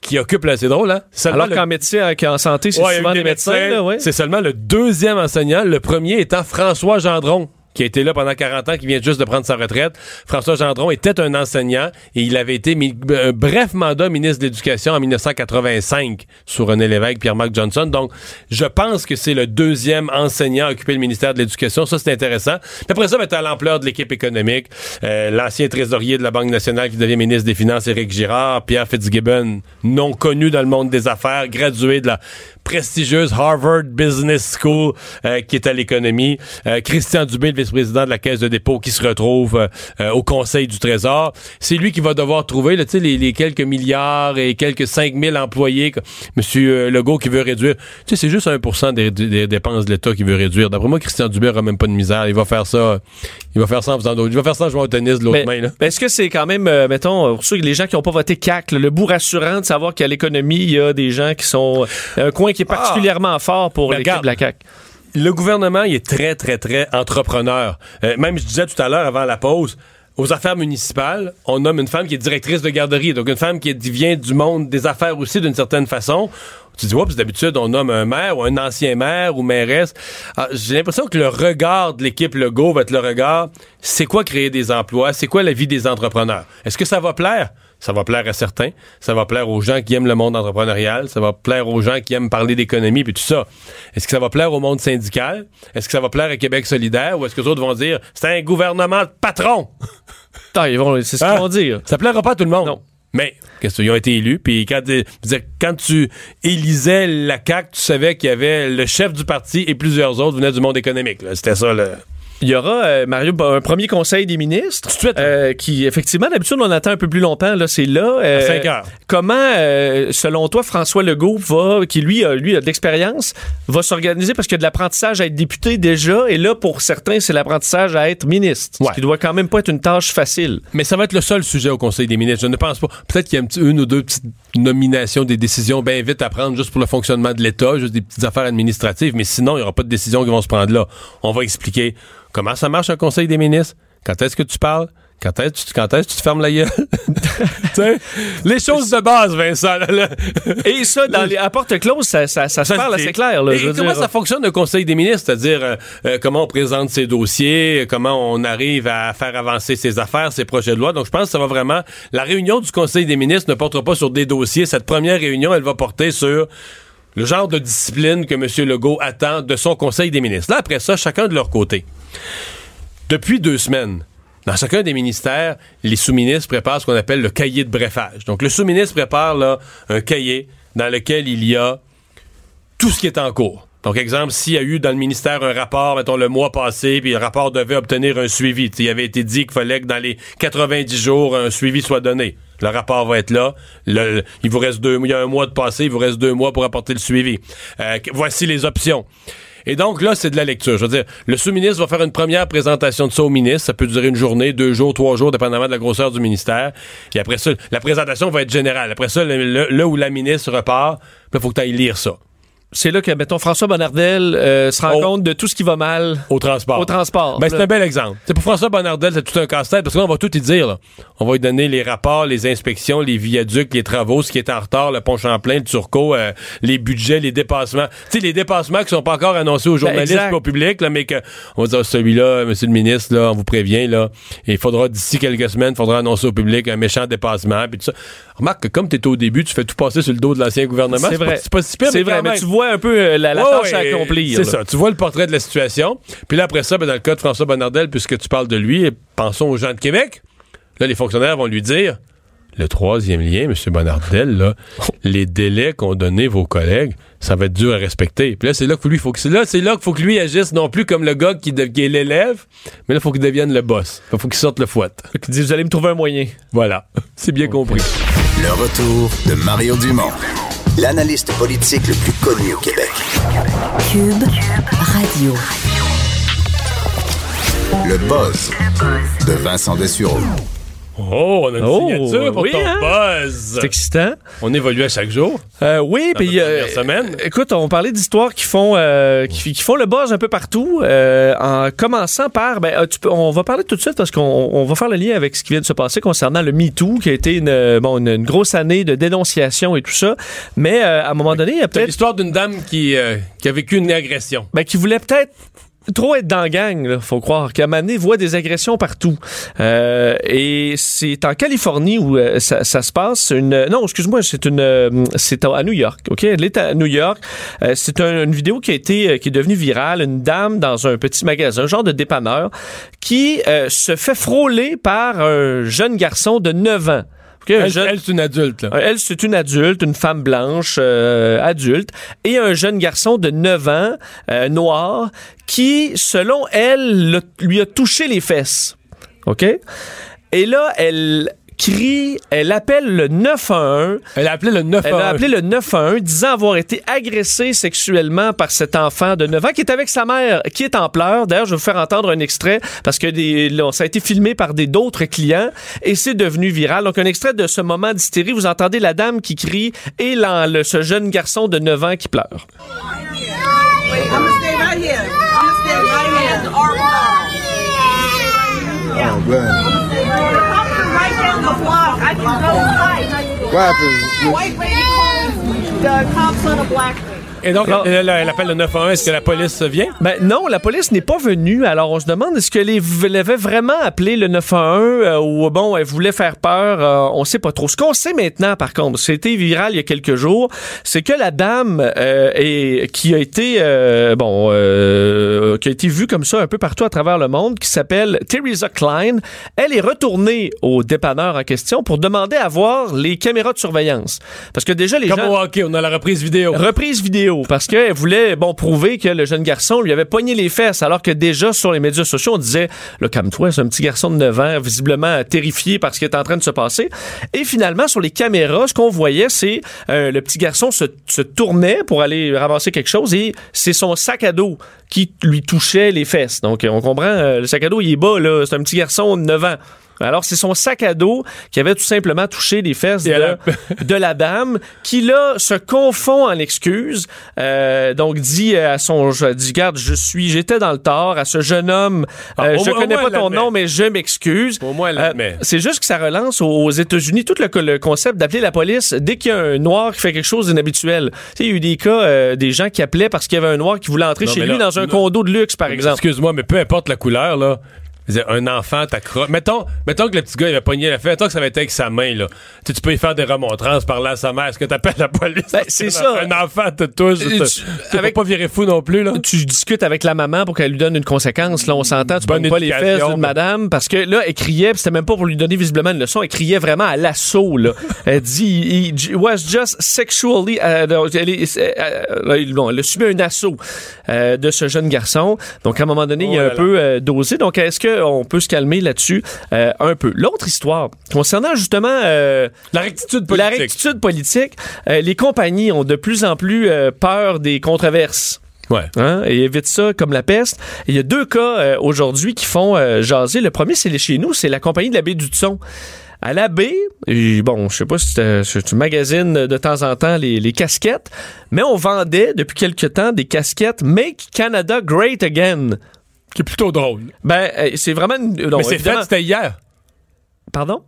qui occupe là, c'est drôle, hein? Alors qu'en médecine, en santé, c'est souvent des, médecins. C'est seulement le deuxième enseignant, le premier étant François Gendron qui a été là pendant 40 ans, qui vient juste de prendre sa retraite. François Gendron était un enseignant et il avait été un bref mandat ministre de l'Éducation en 1985 sous René Lévesque, Pierre-Marc Johnson. Donc, je pense que c'est le deuxième enseignant à occuper le ministère de l'Éducation. Ça, c'est intéressant. Puis après ça, ben, à l'ampleur de l'équipe économique, euh, l'ancien trésorier de la Banque nationale qui devient ministre des Finances, Éric Girard, Pierre Fitzgibbon, non connu dans le monde des affaires, gradué de la prestigieuse Harvard Business School euh, qui est à l'économie. Euh, Christian Dubé, le vice-président de la Caisse de dépôt, qui se retrouve euh, au Conseil du Trésor. C'est lui qui va devoir trouver là, les, les quelques milliards et quelques 5000 employés. Monsieur Legault qui veut réduire. Tu sais, c'est juste 1 des, des, dépenses de l'État qui veut réduire. D'après moi, Christian Dubé n'aura même pas de misère. Il va faire ça. Il va faire ça en faisant d'autres. Il va faire ça en jouant au tennis de l'autre main. Est-ce que c'est quand même, mettons, pour ceux, les gens qui n'ont pas voté CAC, le bout rassurant de savoir qu'à l'économie, il y a des gens qui sont un coin qui est particulièrement fort pour l'équipe de la CAQ. Le gouvernement, il est très, très, très entrepreneur. Euh, même, je disais tout à l'heure, avant la pause, aux affaires municipales, on nomme une femme qui est directrice de garderie, donc une femme qui vient du monde des affaires aussi d'une certaine façon. Tu dis, ouais, d'habitude, on nomme un maire ou un ancien maire ou mairesse. Ah, j'ai l'impression que le regard de l'équipe Legault va être le regard, c'est quoi créer des emplois, c'est quoi la vie des entrepreneurs? Est-ce que ça va plaire? Ça va plaire à certains. Ça va plaire aux gens qui aiment le monde entrepreneurial. Ça va plaire aux gens qui aiment parler d'économie puis tout ça. Est-ce que ça va plaire au monde syndical? Est-ce que ça va plaire à Québec solidaire? Ou est-ce que les autres vont dire c'est un gouvernement de patron? c'est ce qu'ils hein? vont dire. Ça plaira pas à tout le monde. Non. Mais, qu'est-ce qu'ils ont été élus, puis quand, quand tu élisais la CAQ, tu savais qu'il y avait le chef du parti et plusieurs autres venaient du monde économique. C'était ça, le... Il y aura, euh, Mario, un premier conseil des ministres. Tout de suite. Euh, qui, effectivement, d'habitude, on attend un peu plus longtemps. Là, c'est là. Euh, à 5 heures. Comment, selon toi, François Legault va, qui lui, a, lui, a de l'expérience, va s'organiser parce qu'il y a de l'apprentissage à être député déjà. Et là, pour certains, c'est l'apprentissage à être ministre. Ce qui doit quand même pas être une tâche facile. Mais ça va être le seul sujet au conseil des ministres. Je ne pense pas. Peut-être qu'il y a une ou deux petites nominations, des décisions bien vite à prendre juste pour le fonctionnement de l'État, juste des petites affaires administratives. Mais sinon, il n'y aura pas de décisions qui vont se prendre là. On va expliquer Comment ça marche un conseil des ministres? Quand est-ce que tu parles? Quand est-ce que tu te fermes la gueule? les choses de base, Vincent. et ça, dans les, à porte close, ça, ça, ça se parle assez clair. Là, et comment ça fonctionne le Conseil des ministres? C'est-à-dire euh, euh, comment on présente ses dossiers, comment on arrive à faire avancer ses affaires, ses projets de loi. Donc, je pense que ça va vraiment... La réunion du Conseil des ministres ne portera pas sur des dossiers. Cette première réunion, elle va porter sur le genre de discipline que M. Legault attend de son Conseil des ministres. Là, après ça, chacun de leur côté. Depuis deux semaines, dans chacun des ministères, les sous-ministres préparent ce qu'on appelle le cahier de brefage. Donc, le sous-ministre prépare un cahier dans lequel il y a tout ce qui est en cours. Donc, exemple, s'il y a eu dans le ministère un rapport, mettons, le mois passé, puis le rapport devait obtenir un suivi. Il avait été dit qu'il fallait que dans les 90 jours, un suivi soit donné. Le rapport va être là. Il vous reste deux, il y a un mois de passé, il vous reste deux mois pour apporter le suivi. Euh, voici les options. Et donc là, c'est de la lecture. Je veux dire, le sous-ministre va faire une première présentation de ça au ministre. Ça peut durer une journée, deux jours, trois jours, dépendamment de la grosseur du ministère. Et après ça, la présentation va être générale. Après ça, là où la ministre repart, il faut que tu ailles lire ça. C'est là que, mettons, François Bonnardel euh, se rend compte de tout ce qui va mal Au transport. au transport. Ben, c'est un bel exemple. C'est pour François Bonnardel, c'est tout un casse-tête parce que là, on va tout y dire. là. On va lui donner les rapports, les inspections, les viaducs, les travaux, ce qui est en retard, le pont Champlain, le Turcot, euh, les budgets, les dépassements. Tu sais, les dépassements qui sont pas encore annoncés aux journalistes exact. et au public, là, mais que on va dire celui-là, Monsieur le ministre, là, on vous prévient, là, il faudra d'ici quelques semaines, il faudra annoncer au public un méchant dépassement, puis tout ça. Remarque que comme tu au début, tu fais tout passer sur le dos de l'ancien gouvernement. C'est pas- vrai. C'est pas si pire, mais vrai, mais tu vois un peu euh, la, la Ouais, tâche à ouais, accomplir. C'est ça. Tu vois le portrait de la situation. Puis là, après ça, ben, dans le cas de François Bonnardel, puisque tu parles de lui, pensons aux gens de Québec. Là, les fonctionnaires vont lui dire le troisième lien, M. Bonnardel, là, les délais qu'ont donnés vos collègues, ça va être dur à respecter. Puis là, c'est là que lui, faut que là, c'est là qu'il faut que lui agisse non plus comme le gars qui, de- qui est l'élève, mais là, il faut qu'il devienne le boss. Il faut qu'il sorte le fouet. Qui dit, vous allez me trouver un moyen. Voilà. C'est bien compris. Le retour de Mario Dumont, l'analyste politique le plus connu au Québec. Cube Radio. Le buzz de Vincent Dessureau. Oh, on a une Oh, signature pour oui, ton hein? buzz. C'est excitant. On évolue à chaque jour. Euh, oui, puis euh, semaine. écoute, on parlait d'histoires qui font euh, qui, qui font le buzz un peu partout, euh, en commençant par ben tu peux- on va parler tout de suite parce qu'on on va faire le lien avec ce qui vient de se passer concernant le MeToo qui a été une bon une, une grosse année de dénonciation et tout ça, mais à un moment donné, il y a C'est peut-être l'histoire d'une dame qui, qui a vécu une agression. ben, qui voulait peut-être trop être dans la gang, là, faut croire, donné, voit des agressions partout. Euh, et c'est en Californie où euh, ça, ça se passe. Non, excuse-moi, c'est une, euh, c'est à New York. Ok, elle est à New York. C'est un- une vidéo qui a été, qui est devenue virale. Une dame dans un petit magasin, genre de dépanneur, qui se fait frôler par un jeune garçon de 9 ans. Elle, jeune- elle, c'est une adulte. Là. elle, c'est une adulte, une femme blanche, euh, adulte, et un jeune garçon de 9 ans, euh, noir, qui, selon elle, lui a touché les fesses. OK? Et là, elle crie, elle appelle le 911. Elle a appelé le 9 Elle a appelé le 911 disant avoir été agressée sexuellement par cet enfant de 9 ans qui est avec sa mère, qui est en pleurs. D'ailleurs, je vais vous faire entendre un extrait parce que des, là, ça a été filmé par des d'autres clients et c'est devenu viral. Donc, un extrait de ce moment d'hystérie. Vous entendez la dame qui crie et le- ce jeune garçon de 9 ans qui pleure. Block. I can go fight. What? White lady calls the cops on a black. Et donc, Alors- elle, elle appelle le 911. Est-ce que la police vient? Ben non, la police n'est pas venue. Alors on se demande est-ce qu'elle avait vraiment appelé le 911 euh, ou bon, elle voulait faire peur. euh, on sait pas trop. Ce qu'on sait maintenant, par contre, c'était viral il y a quelques jours, c'est que la dame euh, est- qui a été euh, bon, euh, qui a été vue comme ça un peu partout à travers le monde, qui s'appelle Teresa Klein. Elle est retournée au dépanneur en question pour demander à voir les caméras de surveillance, parce que déjà les Comme gens au hockey, on a la reprise vidéo. reprise vidéo parce qu'elle voulait bon prouver que le jeune garçon lui avait pogné les fesses alors que déjà sur les médias sociaux on disait le calme-toi c'est un petit garçon de 9 ans visiblement terrifié par ce qui est en train de se passer. Et finalement sur les caméras ce qu'on voyait c'est euh, le petit garçon se, tournait pour aller ramasser quelque chose et c'est son sac à dos qui lui touchait les fesses. Donc on comprend euh, le sac à dos il est bas là c'est un petit garçon de 9 ans alors, c'est son sac à dos qui avait tout simplement touché les fesses de, la dame, qui là se confond en excuses. Euh, donc dit à son, dit garde, je suis, j'étais dans le tort. À ce jeune homme, Ah, euh, je moins- connais pas ton nom, mais je m'excuse. Au moins, elle Euh, c'est juste que ça relance aux, États-Unis tout le, le concept d'appeler la police dès qu'il y a un noir qui fait quelque chose d'inhabituel. Tu sais, il y a eu des cas, des gens qui appelaient parce qu'il y avait un noir qui voulait entrer Non, chez lui dans un non. condo de luxe, par exemple. Excuse-moi, mais peu importe la couleur, là. Un enfant t'accroche. Mettons, mettons que le petit gars, il a pogné la fête. Mettons que ça va être avec sa main, là. Tu, peux y faire des remontrances, parler à sa mère. Est-ce que t'appelles la police? Ben, c'est ça. Un enfant te touche. Euh, Tu tu- peux pas virer fou non plus, là. tu discutes avec la maman pour qu'elle lui donne une conséquence. Là, on s'entend, tu Bonne pas les fesses d'une madame parce que là, elle criait, c'était même pas pour lui donner visiblement une leçon, elle criait vraiment à l'assaut. Là. elle dit, was just sexually, euh, elle, euh, il- bon, elle a subi un assaut euh, de ce jeune garçon. Donc à un moment donné, il Oh a là un peu euh, dosé. Donc est-ce qu'on peut se calmer là-dessus euh, un peu L'autre histoire concernant justement euh, La rectitude la politique. rectitude politique, euh, les compagnies ont de plus en plus euh, peur des controverses. Ouais. Hein, et évite ça comme la peste. Il y a deux cas euh, aujourd'hui qui font euh, jaser. Le premier, c'est chez nous, c'est la compagnie de la baie du Thon. À la baie, et bon, je sais pas si tu magasines de temps en temps les, les casquettes, mais on vendait depuis quelque temps des casquettes Make Canada Great Again. Qui est plutôt drôle. Ben, euh, c'est vraiment... une- non, Mais c'est fait, c'était hier. Pardon?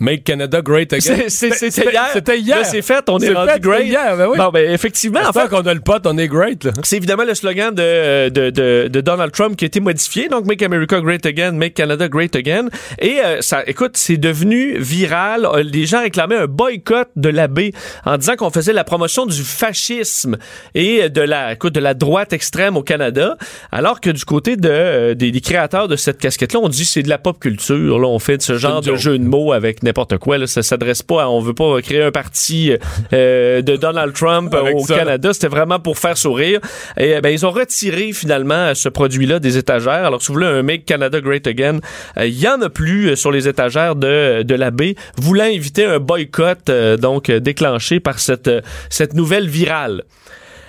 Make Canada Great Again. C'est- c'est- C'était hier. C'était hier. Là, c'est fait, on est, C'est rendu fait, great. hier, ben oui. Bon, ben, effectivement, en fait, qu'on a le pote, on est great, là. C'est évidemment le slogan de, de, de, de Donald Trump qui a été modifié. Donc, Make America Great Again, Make Canada Great Again. Et euh, ça, écoute, c'est devenu viral. Euh, Les gens réclamaient un boycott de l'abbé en disant qu'on faisait la promotion du fascisme et de la, écoute, de la droite extrême au Canada. Alors que du côté de, euh, des, des créateurs de cette casquette-là, on dit c'est de la pop culture. Là, on fait de ce genre de jeu de mots avec n'importe quoi. Là, ça s'adresse pas à, on veut pas créer un parti euh, de Donald Trump Avec au ça. Canada. C'était vraiment pour faire sourire. Et euh, ben, ils ont retiré finalement euh, ce produit-là des étagères. Alors, si vous voulez un Make Canada Great Again, euh, il y en a plus euh, sur les étagères de, de la baie, voulant éviter un boycott euh, donc euh, déclenché par cette, euh, cette nouvelle virale.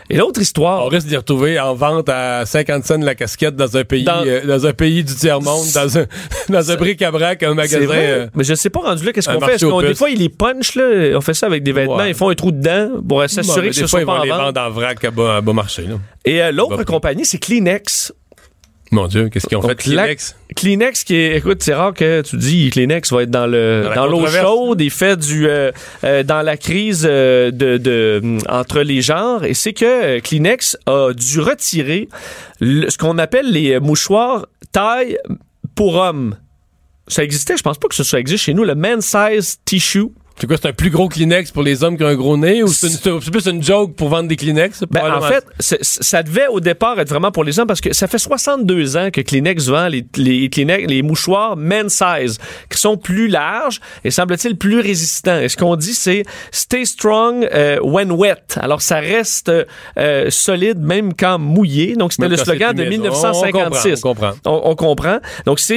Et l'autre histoire... On risque d'y retrouver en vente à 50 cents la casquette dans un pays, Dans- euh, dans un pays du tiers-monde, dans un, dans un bric-à-brac, un C'est magasin. vrai, euh, mais je sais pas rendu là qu'est-ce un qu'on fait. Est-ce qu'on- des fois ils les punch là, on fait ça avec des vêtements, Ouais. ils font un trou dedans pour bon, s'assurer mais que ce soit ils pas vont en les vendre en vrac à bas, à bas marché. Là. Et euh, l'autre Bon. compagnie, c'est Kleenex. Mon Dieu, qu'est-ce qu'ils ont fait, Kleenex? Kleenex? Qui est, écoute, c'est rare que tu dis Kleenex va être dans le Dans l'eau chaude et fait du euh, euh, dans la crise euh, de, de entre les genres et c'est que Kleenex a dû retirer le- ce qu'on appelle les mouchoirs taille pour hommes. Ça existait, je pense pas que ce soit existe chez nous le man size tissue. C'est quoi, c'est un plus gros Kleenex pour les hommes qui ont un gros nez ou c'est plus une joke pour vendre des Kleenex? Ben, en fait, ça devait au départ être vraiment pour les hommes parce que ça fait 62 ans que Kleenex vend les, les, Kleenex- les mouchoirs men size qui sont plus larges et semble-t-il plus résistants. Et ce qu'on dit, c'est stay strong euh, when wet. Alors ça reste euh, solide même quand mouillé. Donc c'était le slogan de humide. 1956. On comprend, On, on comprend. Donc c'est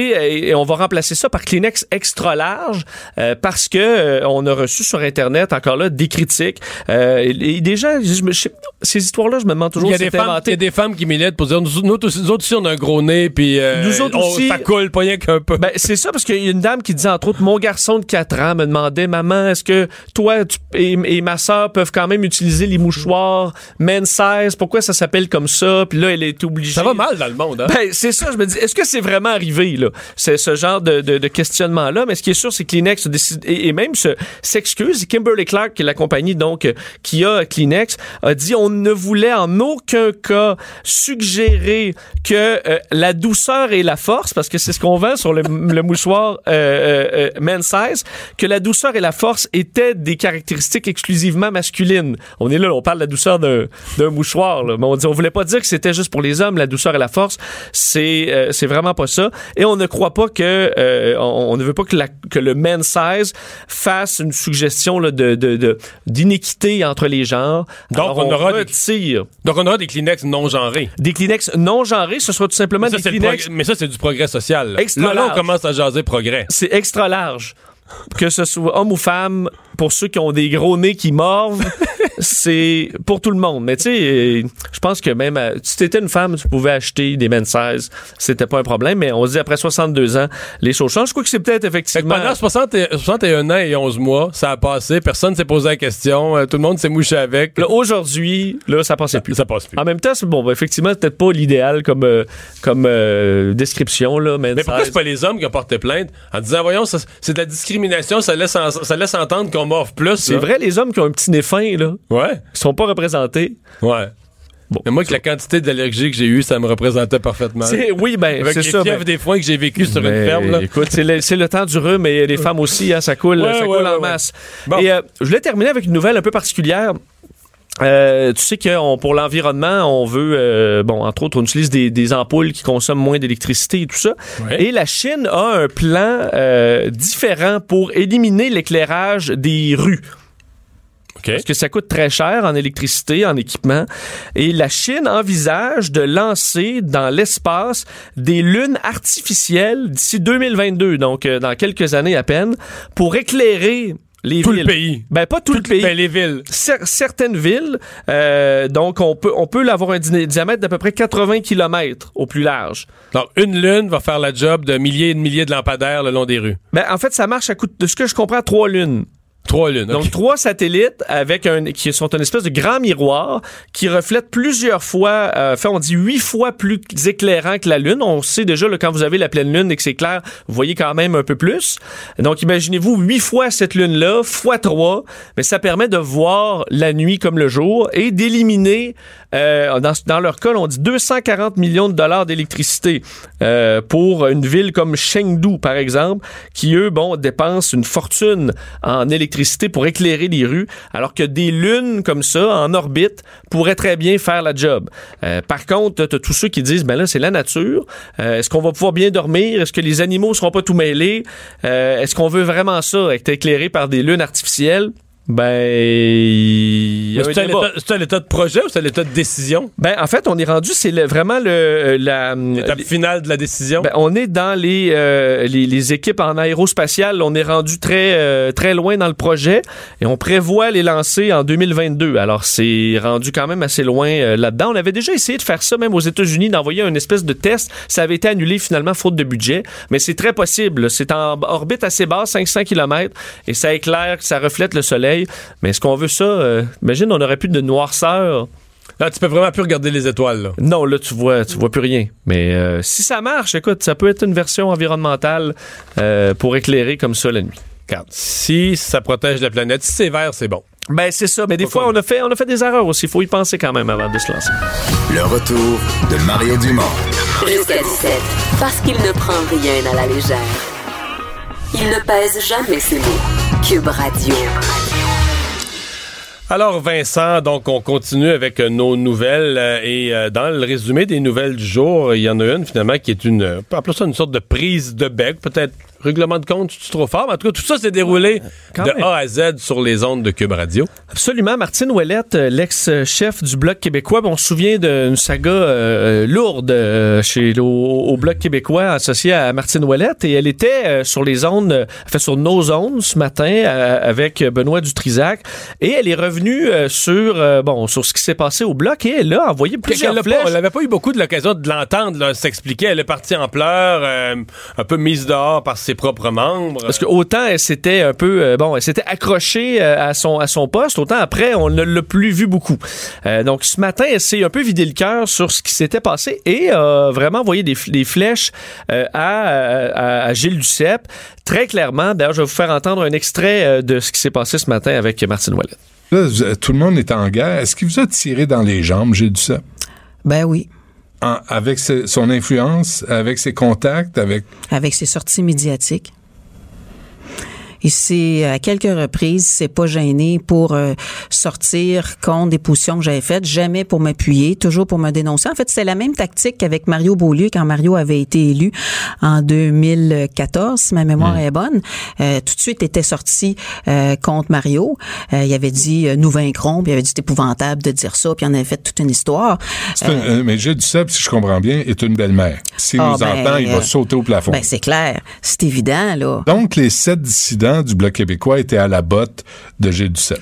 et on va remplacer ça par Kleenex extra large euh, parce que euh, on a reçu sur internet encore là des critiques Euh, et, et des gens je je ces histoires là je me demande toujours si c'est femmes, il y inventé. a des femmes qui militent pour dire nous, nous, autres aussi- nous autres aussi, on a un gros nez, puis euh, Nous autres on- aussi- ça coule, pas rien qu'un peu. Ben, c'est ça, parce qu'il y a une dame qui disait, entre autres, mon garçon de 4 ans me demandait, maman, est-ce que toi tu- et, et ma soeur peuvent quand même utiliser les mouchoirs men size? Pourquoi ça s'appelle comme ça? Puis là, elle est obligée. ça va mal dans le monde, hein? Ben, c'est ça, je me dis, est-ce que c'est vraiment arrivé, là? C'est ce genre de, de, de questionnement-là? Mais ce qui est sûr, c'est que Kleenex a décidé- et, et même se- s'excuse. Kimberly Clark, qui est la compagnie, donc, euh, qui a Kleenex, a dit, on ne voulait en aucun cas suggérer que euh, la douceur et la force, parce que c'est ce qu'on vend sur le, mouchoir euh, euh, euh, size, que la douceur et la force étaient des caractéristiques exclusivement masculines. On est là, on parle de la douceur d'un mouchoir, là. mais on dit, on voulait pas dire que c'était juste pour les hommes, la douceur et la force. C'est euh, c'est vraiment pas ça. Et on ne croit pas que euh, on, on ne veut pas que le men's size fasse une suggestion là, de d'inéquité entre les genres. Donc, Alors, on aura des- retire Donc, on aura des Kleenex non genrés. des Kleenex non genrés, ce soit tout simplement ça, des Kleenex mais ça, c'est du progrès social. là. On commence à jaser progrès. c'est extra large. Que ce soit homme ou femme, pour ceux qui ont des gros nez qui mordent, c'est pour tout le monde. Mais tu sais, euh, je pense que même euh, si t'étais une femme, tu pouvais acheter des men size, c'était pas un problème. Mais on se dit après 62 ans, les choses changent. Je crois que c'est peut-être Fait que effectivement. pendant 60 et- 61 ans et 11 mois, ça a passé, personne s'est posé la question, euh, tout le monde s'est mouché avec. Aujourd'hui, là, ça passait plus. Ça passe plus. En même temps, bon, ben, effectivement, c'est peut-être pas l'idéal comme, euh, comme euh, description, là, men Mais pourquoi c'est pas les hommes qui ont porté plainte en disant, voyons, c'est de la discrimination, ça laisse, en- ça laisse entendre qu'on m'offre plus. C'est vrai, les hommes qui ont un petit nez fin, là, Ouais. qui sont pas représentés. Ouais. Bon. Mais moi, que la quantité d'allergies que j'ai eue, ça me représentait parfaitement. Oui, ben, Avec c'est les ça. ben- des foins que j'ai vécu sur Ben, une ferme, là. Écoute, c'est le, le temps du rhume et les femmes aussi, hein, ça coule, Ouais, ça ouais, coule en ouais, masse. Bon. Et euh, je voulais terminer avec une nouvelle un peu particulière. Euh, tu sais que pour l'environnement, on veut, euh, bon, entre autres, on utilise des, des ampoules qui consomment moins d'électricité et tout ça. Ouais. Et la Chine a un plan euh, différent pour éliminer l'éclairage des rues. Parce que ça coûte très cher en électricité, en équipement. Et la Chine envisage de lancer dans l'espace des lunes artificielles d'ici 2022, donc dans quelques années à peine, pour éclairer les Tout villes. le pays. Ben, pas tout, le pays. Ben, les villes. Cer- certaines villes, euh, donc on peut, on peut l'avoir un di- diamètre d'à peu près 80 km au plus large. Donc, une lune va faire la job de milliers et de milliers de lampadaires le long des rues. Ben, en fait, ça marche à coup de, de ce que je comprends, trois lunes. Trois lunes. Donc, trois satellites avec un, qui sont une espèce de grand miroir qui reflète plusieurs fois, euh, fait, on dit huit fois plus éclairant que la Lune. On sait déjà, là, quand vous avez la pleine Lune et que c'est clair, vous voyez quand même un peu plus. Donc, imaginez-vous huit fois cette Lune-là, fois trois, mais ça permet de voir la nuit comme le jour et d'éliminer, euh, dans, dans leur cas, on dit 240 millions de dollars d'électricité euh, pour une ville comme Chengdu, par exemple, qui, eux, bon, dépensent une fortune en électricité pour éclairer les rues, alors que des lunes comme ça, en orbite, pourraient très bien faire la job. Euh, par contre, t'as tous ceux qui disent, ben là, c'est la nature. Euh, Est-ce qu'on va pouvoir bien dormir? Est-ce que les animaux seront pas tout mêlés? Est-ce qu'on veut vraiment ça, être éclairé par des lunes artificielles? Ben, un C'est à l'état de projet ou c'est à l'état de décision? Ben, en fait, on est rendu, c'est vraiment le, la, L'étape finale de la décision? ben, on est dans les, euh, les, les équipes en aérospatiale. On est rendu très, euh, très loin dans le projet et on prévoit les lancer en 2022. Alors, c'est rendu quand même assez loin euh, là-dedans. On avait déjà essayé de faire ça même aux États-Unis, d'envoyer une espèce de test. Ça avait été annulé finalement faute de budget, mais c'est très possible. C'est en orbite assez basse, 500 km, et ça éclaire, ça reflète le soleil. Mais est-ce qu'on veut ça? Euh, imagine, on aurait plus de noirceur. Là, tu peux vraiment plus regarder les étoiles, là. Non, là, tu vois, tu vois plus rien. Mais euh, si ça marche, écoute, ça peut être une version environnementale euh, pour éclairer comme ça la nuit. Regarde, si ça protège la planète, si c'est vert, c'est bon. Ben, c'est ça. Mais des fois, on a, fait, on a fait des erreurs aussi. Il faut y penser quand même avant de se lancer. Le retour de Mario Dumont. Jusqu'à 17. Parce qu'il ne prend rien à la légère. Il ne pèse jamais ses mots. Cube Radio. Alors Vincent, donc on continue avec euh, nos nouvelles euh, et euh, dans le résumé des nouvelles du jour, il y en a une finalement qui est une, appeler ça une sorte de prise de bec, peut-être règlement de compte, c'est trop fort, en tout cas tout ça s'est déroulé Quand de même. A à Z sur les ondes de Cube Radio. Absolument. Martine Ouellette, euh, l'ex-chef du Bloc québécois, on se souvient d'une saga euh, lourde euh, chez, au, au Bloc québécois associée à Martine Ouellette et elle était euh, sur les ondes, fait sur nos ondes ce matin avec Benoît Dutrisac et elle est revenue sur, bon, sur ce qui s'est passé au Bloc et elle a envoyé plusieurs Elle pas- elle n'avait pas eu beaucoup de l'occasion de l'entendre s'expliquer. Elle est partie en pleurs, un peu mise dehors par ses propres membres. Parce que autant elle s'était un peu euh, bon, elle s'était accrochée euh, à son à son poste, autant après on ne l'a plus vu beaucoup. Euh, donc ce matin, elle s'est un peu vidé le cœur sur ce qui s'était passé et a vraiment envoyé des, des flèches euh, à, à, à Gilles Duceppe. Très clairement, d'ailleurs, je vais vous faire entendre un extrait euh, de ce qui s'est passé ce matin avec Martine Ouellet. Là, vous- tout le monde est en guerre. Est-ce qu'il vous a tiré dans les jambes, Gilles Duceppe? Ben oui. Avec son influence, avec ses contacts, avec... Avec ses sorties médiatiques. Il s'est, à quelques reprises, il s'est pas gêné pour euh, sortir contre des positions que j'avais faites, jamais pour m'appuyer, toujours pour me dénoncer. En fait, c'est la même tactique qu'avec Mario Beaulieu quand Mario avait été élu en 2014, si ma mémoire est bonne. Euh, tout de suite était sorti euh, contre Mario. Euh, il avait dit euh, nous vaincrons, puis il avait dit c'est épouvantable de dire ça, puis il en avait fait toute une histoire. Euh, euh, mais Gilles Duceppe, si je comprends bien, est une belle-mère. S'il Ah, nous ben, entend, il va euh, sauter au plafond. ben c'est clair, c'est évident là. Donc, les sept dissidents du Bloc québécois étaient à la botte de Gilles Duceppe.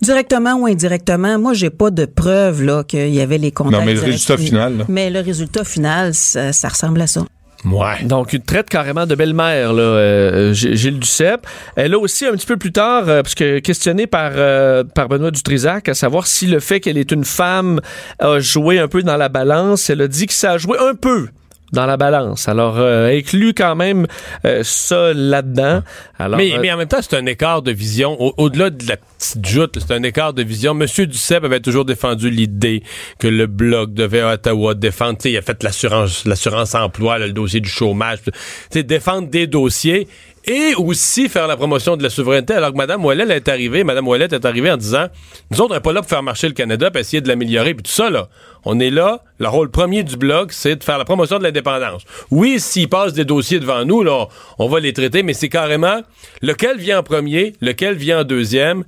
Directement ou indirectement, moi j'ai pas de preuves là qu'il y avait les contacts. Non, mais le résultat final, là. Mais le résultat final, ça, ça ressemble à ça. Ouais. Donc, une traite carrément de belle-mère, là, euh, Gilles Duceppe. Elle a aussi, un petit peu plus tard, euh, parce que questionnée par, euh, par Benoît Dutrisac, à savoir si le fait qu'elle est une femme a joué un peu dans la balance, elle a dit que ça a joué un peu dans la balance. Alors, euh, inclut quand même euh, ça là-dedans. Alors, mais, euh, mais en même temps, c'est un écart de vision. Au- Au-delà de la petite joute, c'est un écart de vision. Monsieur Duceppe avait toujours défendu l'idée que le Bloc devait à Ottawa défendre. Tu sais, il a fait l'assurance, l'assurance emploi, là, le dossier du chômage. Tu sais, défendre des dossiers et aussi faire la promotion de la souveraineté. Alors que Mme Ouellet est arrivée, Mme Ouellet est arrivée en disant, nous autres, on n'est pas là pour faire marcher le Canada, puis essayer de l'améliorer, puis tout ça, là. On est là, le rôle premier du Bloc, c'est de faire la promotion de l'indépendance. Oui, s'ils passent des dossiers devant nous, là, on va les traiter, mais c'est carrément lequel vient en premier, lequel vient en deuxième.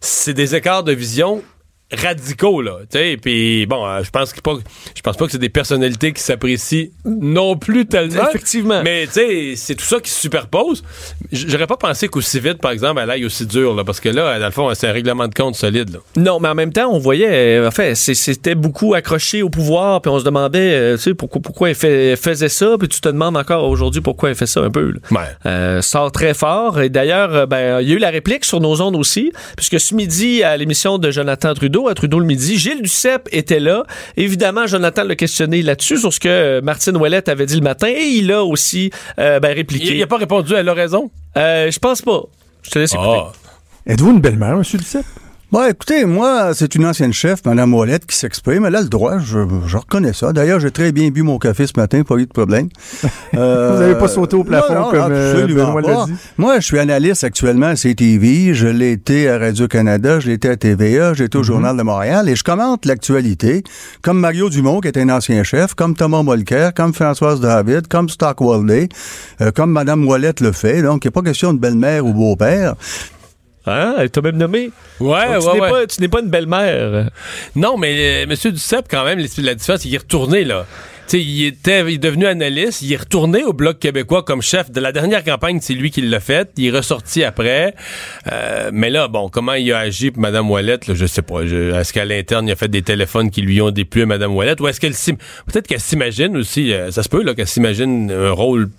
C'est des écarts de vision radicaux là, tu sais, puis bon, euh, je pense que pas je pense pas que c'est des personnalités qui s'apprécient non plus tellement. Effectivement. Mais tu sais, c'est tout ça qui se superpose. J'aurais pas pensé qu'aussi vite par exemple elle aille aussi dur là parce que là dans le fond, c'est un règlement de compte solide là. Non, mais en même temps, on voyait, euh, en fait, c'était beaucoup accroché au pouvoir, puis on se demandait, euh, tu sais, pourquoi, pourquoi elle, fait- elle faisait ça, puis tu te demandes encore aujourd'hui pourquoi elle fait ça un peu. là. Ouais. Euh, sort très fort. Et d'ailleurs, ben, il y a eu la réplique sur nos ondes aussi, puisque ce midi, à l'émission de Jonathan Trudeau, à Trudeau le midi, Gilles Duceppe était là. Évidemment, Jonathan l'a questionné là-dessus, sur ce que euh, Martine Ouellette avait dit le matin, et il a aussi euh, ben, répliqué. Il, il a pas répondu, elle a raison. Euh, je pense pas. Je te laisse écouter. Ah. Êtes-vous une belle-mère, M. Duceppe? Bon, écoutez, moi, c'est une ancienne chef, Mme Ouellette, qui s'exprime. Elle a le droit, je, je reconnais ça. D'ailleurs, j'ai très bien bu mon café ce matin, pas eu de problème. Euh, Vous avez pas sauté au plafond non, non, comme, euh, absolument Benoît l'a pas. dit? Moi, je suis analyste actuellement à CTV. Je l'ai été à Radio-Canada, je l'ai été à TVA, j'ai été Mhm. au Journal de Montréal et je commente l'actualité comme Mario Dumont, qui est un ancien chef, comme Thomas Molker, comme Françoise David, comme Stockwell Day, euh, comme Mme Ouellette le fait. Donc, il n'est pas question de belle-mère ou beau-père. Hein? Elle t'a même nommé. Ouais, Donc, tu ouais, n'es ouais. pas- tu n'es pas une belle-mère. Non, mais euh, M. Duceppe, quand même, la différence, il est retourné, là. Tu sais, il était il est devenu analyste, il est retourné au Bloc québécois comme chef de la dernière campagne, c'est lui qui l'a fait. Il est ressorti après. Euh, mais là, bon, comment il a agi pour Mme Ouellette, là, je sais pas. Je- Est-ce qu'à l'interne, il a fait des téléphones qui lui ont déplu à Mme Ouellette? Ou est-ce qu'elle s'im- peut-être qu'elle s'imagine aussi, euh, ça se peut, là, qu'elle s'imagine un rôle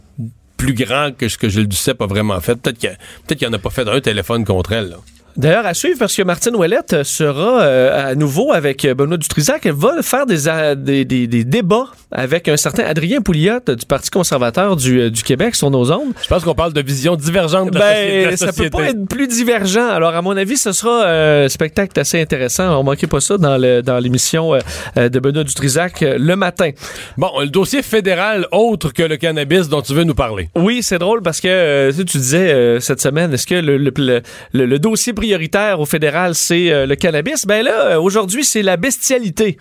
plus grand que ce que Gilles Duceppe a vraiment fait. Peut-être qu'il peut en a pas fait un téléphone contre elle, là. D'ailleurs, à suivre, parce que Martine Ouellette sera euh, à nouveau avec Benoît Dutrisac. Elle va faire des, des, des- des débats avec un certain Adrien Pouliot du Parti conservateur du, euh, du Québec sur nos ondes. Je pense qu'on parle de vision divergente de la, soci- de la Ben, ça peut pas être plus divergent. Alors, à mon avis, ce sera euh, un spectacle assez intéressant. On manquait pas ça dans le- dans l'émission euh, euh, de Benoît Dutrisac le matin. Bon, le dossier fédéral autre que le cannabis dont tu veux nous parler. Oui, c'est drôle parce que tu sais, tu disais euh, cette semaine, est-ce que le- le- le dossier prioritaire au fédéral, c'est euh, le cannabis? Ben là, euh, aujourd'hui, c'est la bestialité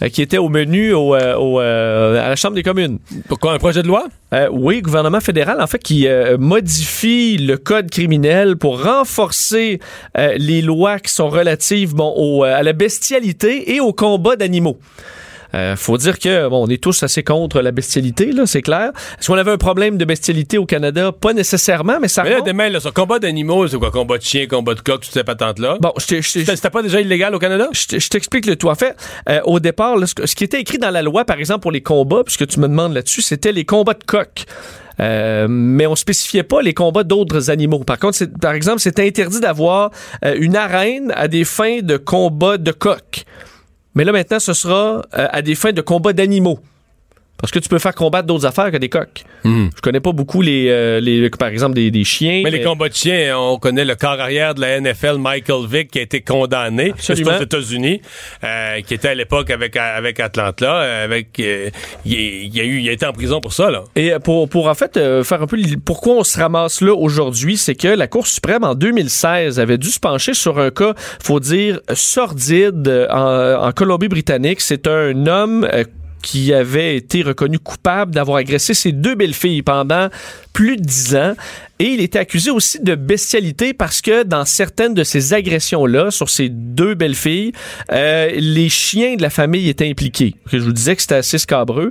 euh, qui était au menu au, au, à la Chambre des communes. Pourquoi un projet de loi? Oui, gouvernement fédéral, en fait, qui modifie le code criminel pour renforcer les lois qui sont relatives bon, au, à la bestialité et au combat d'animaux. Euh, faut dire que bon, on est tous assez contre la bestialité, là, c'est clair. Est-ce qu'on avait un problème de bestialité au Canada? Pas nécessairement, mais ça. Mais là, remonte- des mails, là, ça, combat d'animaux, c'est quoi? Combat de chiens, combat de coq, toutes ces patentes-là? Bon, C'était pas déjà illégal au Canada? je t'explique le tout. En fait, euh, au départ, là, ce, qui était écrit dans la loi, par exemple, pour les combats, puisque tu me demandes là-dessus, c'était les combats de coq. Euh, mais on spécifiait pas les combats d'autres animaux. Par contre, c'est- par exemple, c'était interdit d'avoir euh, une arène à des fins de combat de coq. Mais là, maintenant, ce sera euh, à des fins de combat d'animaux. Parce que tu peux faire combattre d'autres affaires que des coqs. Je connais pas beaucoup les, euh, les par exemple, des, des chiens. Mais les combats de chiens, on connaît le corps arrière de la NFL, Michael Vick, qui a été condamné aux États-Unis, euh, qui était à l'époque avec, avec Atlanta, euh, avec, euh, il, il a eu, il a été en prison pour ça, là. Et pour, pour en fait euh, faire un peu pourquoi on se ramasse là aujourd'hui, c'est que la Cour suprême en 2016 avait dû se pencher sur un cas, faut dire, sordide en, en Colombie-Britannique. C'est un homme euh, qui avait été reconnu coupable d'avoir agressé ses deux belles-filles pendant plus de dix ans. Et il était accusé aussi de bestialité parce que dans certaines de ces agressions-là, sur ces deux belles-filles, euh, les chiens de la famille étaient impliqués. Je vous disais que c'était assez scabreux.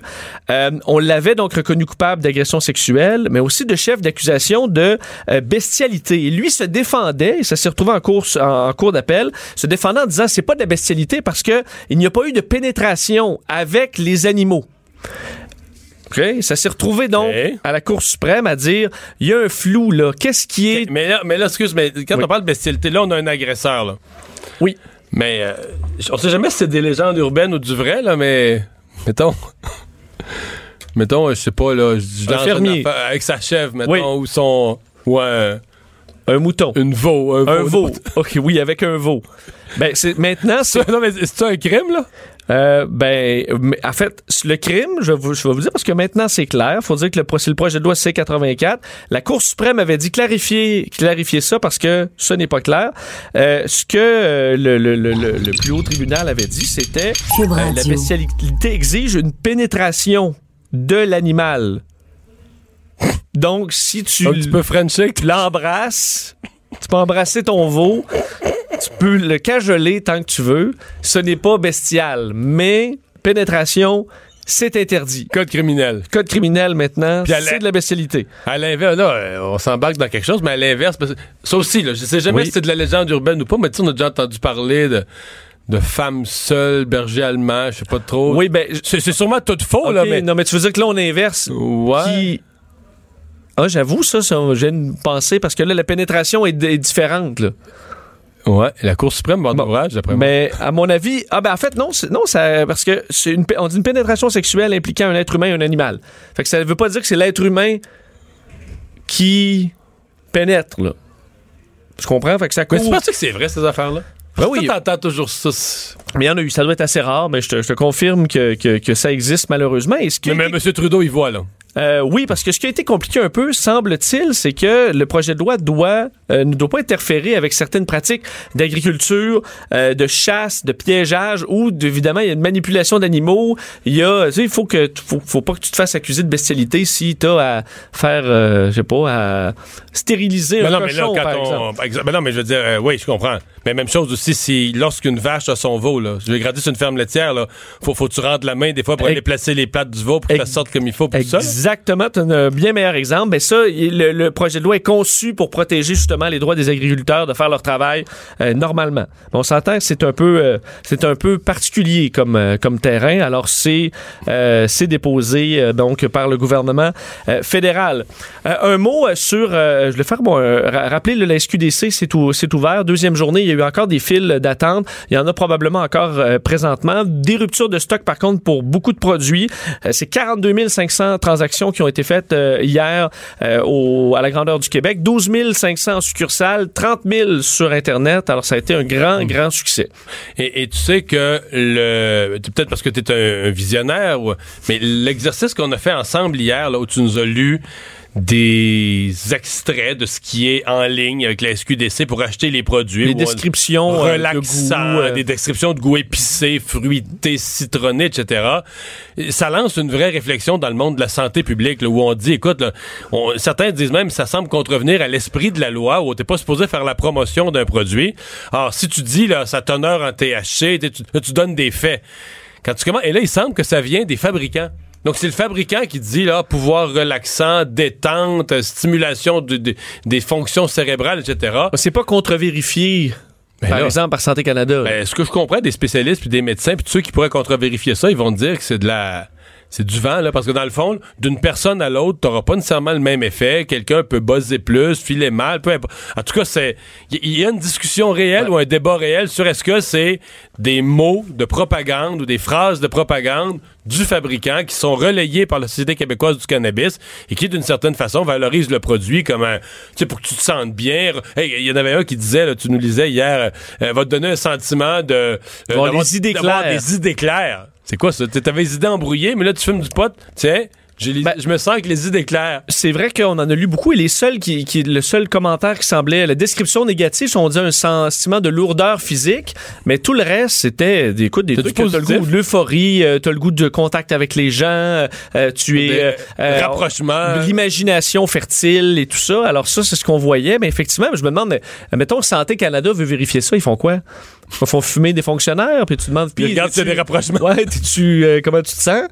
Euh, on l'avait donc reconnu coupable d'agression sexuelle, mais aussi de chef d'accusation de euh, bestialité. Et lui se défendait, et ça s'est retrouvé en cours, en cours d'appel, se défendant en disant c'est pas de la bestialité parce que il n'y a pas eu de pénétration avec les animaux. Ça s'est retrouvé donc à la Cour suprême à dire il y a un flou là. Qu'est-ce qui est. Mais là, mais là, excuse, mais quand Oui. on parle de bestialité, là, on a un agresseur, là. Oui. Mais euh, on sait jamais si c'est des légendes urbaines ou du vrai, là, mais mettons. Mettons, je sais pas, là, je lance fermier. avec sa chèvre, mettons, Oui. ou son. Ouais. Un mouton. Une veau. Un, Un veau. OK, oui, avec un veau. Ben, c'est, maintenant, c'est. non, mais c'est un crime, là? Euh, ben, mais en fait, le crime, je, vous- je vais vous dire, parce que maintenant c'est clair, faut dire que le, le projet de loi C-84, la Cour suprême avait dit clarifier, clarifier ça parce que ce n'est pas clair. Euh, ce que euh, le, le- le- le- le plus haut tribunal avait dit, c'était euh, la bestialité exige une pénétration de l'animal. Donc, si tu, Donc, tu peux frencher. tu l'embrasses, tu peux embrasser ton veau, tu peux le cajoler tant que tu veux. Ce n'est pas bestial, mais pénétration, c'est interdit. Code criminel. Code criminel maintenant, c'est de la bestialité. À l'inverse, là, euh, on s'embarque dans quelque chose, mais à l'inverse, parce que- ça aussi, là, je sais jamais Oui. si c'est de la légende urbaine ou pas, mais tu sais, on a déjà entendu parler de, de femmes seules, bergers allemands, je sais pas trop. Oui, ben, C'est sûrement tout faux, là, mais. non, mais tu veux dire que là, on inverse. Ouais. Qui... Ah, j'avoue, ça, ça j'ai une pensée, parce que là, la pénétration est, est différente, là. Ouais, la Cour suprême va ouvrage, d'après moi. Mais à mon avis, ah ben en fait non, c'est- non ça parce que c'est une on dit une pénétration sexuelle impliquant un être humain et un animal. Fait que ça veut pas dire que c'est l'être humain qui pénètre là. Tu comprends? Fait que ça Mais court. tu penses que c'est vrai, ces affaires-là? Ben oui. Toujours ça. Mais il y en a eu, ça doit être assez rare, mais je te, je te confirme que, que, que ça existe malheureusement. Et ce qui Mais, mais M. Trudeau, il voit, là. Euh, oui, parce que ce qui a été compliqué un peu, semble-t-il, c'est que le projet de loi doit euh, ne doit pas interférer avec certaines pratiques d'agriculture, euh, de chasse, de piégeage, ou de- évidemment il y a une manipulation d'animaux. Il y a, tu sais, il faut que faut, faut pas que tu te fasses accuser de bestialité si tu as à faire, euh, je sais pas, à stériliser Mais un non, mais là, cochon, quand par on. exemple. mais non, mais je veux dire, euh, oui, je comprends. Mais même chose aussi, si lorsqu'une vache a son veau, là, je vais gratter sur une ferme laitière, là, faut, faut que tu rentres la main des fois pour aller placer les plates du veau pour que ça sorte comme il faut, pour tout ça. là. Exactement, tu un bien meilleur exemple. Ben ça, le, projet de loi est conçu pour protéger justement les droits des agriculteurs de faire leur travail euh, normalement. Mais on s'entend c'est un peu, euh, c'est un peu particulier comme euh, comme terrain. Alors c'est c'est déposé donc par le gouvernement fédéral. Un mot sur, je vais faire bon, ra- rappeler le, la SQDC, c'est c'est ouvert. Deuxième journée, il y a eu encore des files d'attente. Il y en a probablement encore présentement. Des ruptures de stock par contre pour beaucoup de produits. C'est 42 500 transactions qui ont été faites euh, hier euh, au, à la grandeur du Québec. 12 500 en succursales, 30 000 sur Internet. Alors ça a été un grand, grand succès. Et, et tu sais que le peut-être parce que tu es un, un visionnaire, ou- mais l'exercice qu'on a fait ensemble hier, là, où tu nous as lu des extraits de ce qui est en ligne avec la SQDC pour acheter les produits. On- descriptions, euh, de goût, euh. des descriptions de goût épicé, fruité, citronné, etc. Et Ça lance une vraie réflexion dans le monde de la santé publique, là, où on dit, écoute, là, on- certains disent même que ça semble contrevenir à l'esprit de la loi, où t'es pas supposé faire la promotion d'un produit. Alors, si tu dis là, sa teneur en THC, tu, tu donnes des faits. Quand tu commences, et là, il semble que ça vient des fabricants. Donc, c'est le fabricant qui dit, là, pouvoir relaxant, détente, stimulation de- de- des fonctions cérébrales, etc. C'est pas contre-vérifié, Ben par là, exemple, par Santé Canada. ben, ce que je comprends des spécialistes puis des médecins puis tous ceux qui pourraient contre-vérifier ça, ils vont dire que c'est de la c'est du vent là parce que dans le fond, d'une personne à l'autre, t'auras pas nécessairement le même effet, quelqu'un peut buzzer plus, filer mal, peu importe. En tout cas, c'est il y, y a une discussion réelle ou un débat réel sur est-ce que c'est des mots de propagande ou des phrases de propagande du fabricant qui sont relayés par la Société québécoise du cannabis et qui d'une certaine façon valorisent le produit comme un tu sais pour que tu te sentes bien. Hey, il y en avait un qui disait là, tu nous lisais hier euh, va te donner un sentiment de euh, des idées claires. des idées claires. C'est quoi ça? T'avais les idées embrouillées, mais là, tu fumes du pot. Tiens, les- Ben, je me sens avec les idées claires. c'est vrai qu'on en a lu beaucoup et les seuls qui, qui le seul commentaire qui semblait la description négative, on dit un sentiment de lourdeur physique, mais tout le reste c'était des écoute des trucs que t'as le goût de l'euphorie, euh, t'as le goût de contact avec les gens, euh, euh, tu es euh, euh, rapprochements. l'imagination fertile et tout ça. Alors ça c'est ce qu'on voyait, mais effectivement, je me demande mettons Santé Canada veut vérifier ça, ils font quoi? Ils font fumer des fonctionnaires, puis tu demandes Puis regarde t'es-tu- des rapprochements. Ouais, tu comment tu te sens?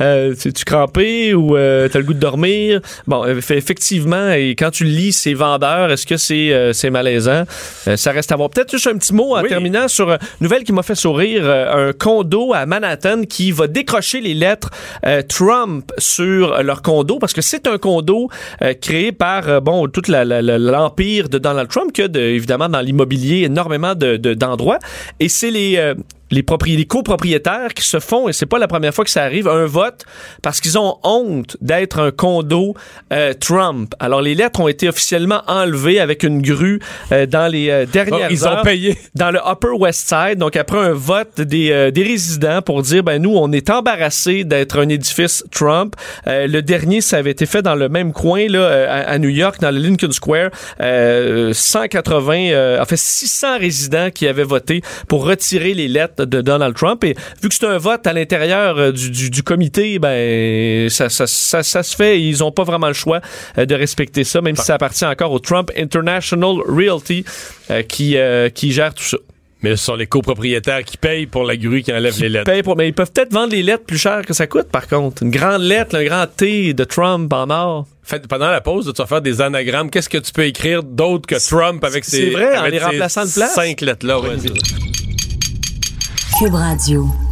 Euh, tu crampé ou euh, t'as le goût de dormir? Bon, euh, effectivement, et quand tu lis ces vendeurs, est-ce que c'est euh, c'est malaisant? Euh, Ça reste à voir. Peut-être juste un petit mot en Oui. terminant sur une nouvelle qui m'a fait sourire euh, un condo à Manhattan qui va décrocher les lettres euh, Trump sur leur condo parce que c'est un condo euh, créé par euh, bon toute la- la- la- l'empire de Donald Trump qui a de- évidemment dans l'immobilier énormément de- de- d'endroits et c'est les euh, les, les copropriétaires qui se font, et c'est pas la première fois que ça arrive, un vote parce qu'ils ont honte d'être un condo euh, Trump. Alors, les lettres ont été officiellement enlevées avec une grue euh, dans les euh, dernières Oh, ils ont payé. dans le Upper West Side. Donc, après un vote des, euh, des résidents pour dire, ben nous, on est embarrassés d'être un édifice Trump. Euh, le dernier, ça avait été fait dans le même coin, là, euh, à, à New York, dans le Lincoln Square. Euh, 180, euh, en fait, 600 résidents qui avaient voté pour retirer les lettres de Donald Trump. Et vu que c'est un vote à l'intérieur euh, du, du, du comité, ben ça, ça, ça, ça se fait. Ils ont pas vraiment le choix euh, de respecter ça, même si ça appartient encore au Trump International Realty euh, qui, euh, qui gère tout ça. Mais ce sont les copropriétaires qui payent pour la grue qui enlève les lettres. Payent pour- mais ils peuvent peut-être vendre les lettres plus cher que ça coûte, par contre. Une grande lettre, un grand T de Trump en or. Fait, pendant la pause, tu vas faire des anagrammes. Qu'est-ce que tu peux écrire d'autre que Trump avec c'est ces vrai, en avec les remplaçant de place. cinq lettres-là? ouais. Cube Radio.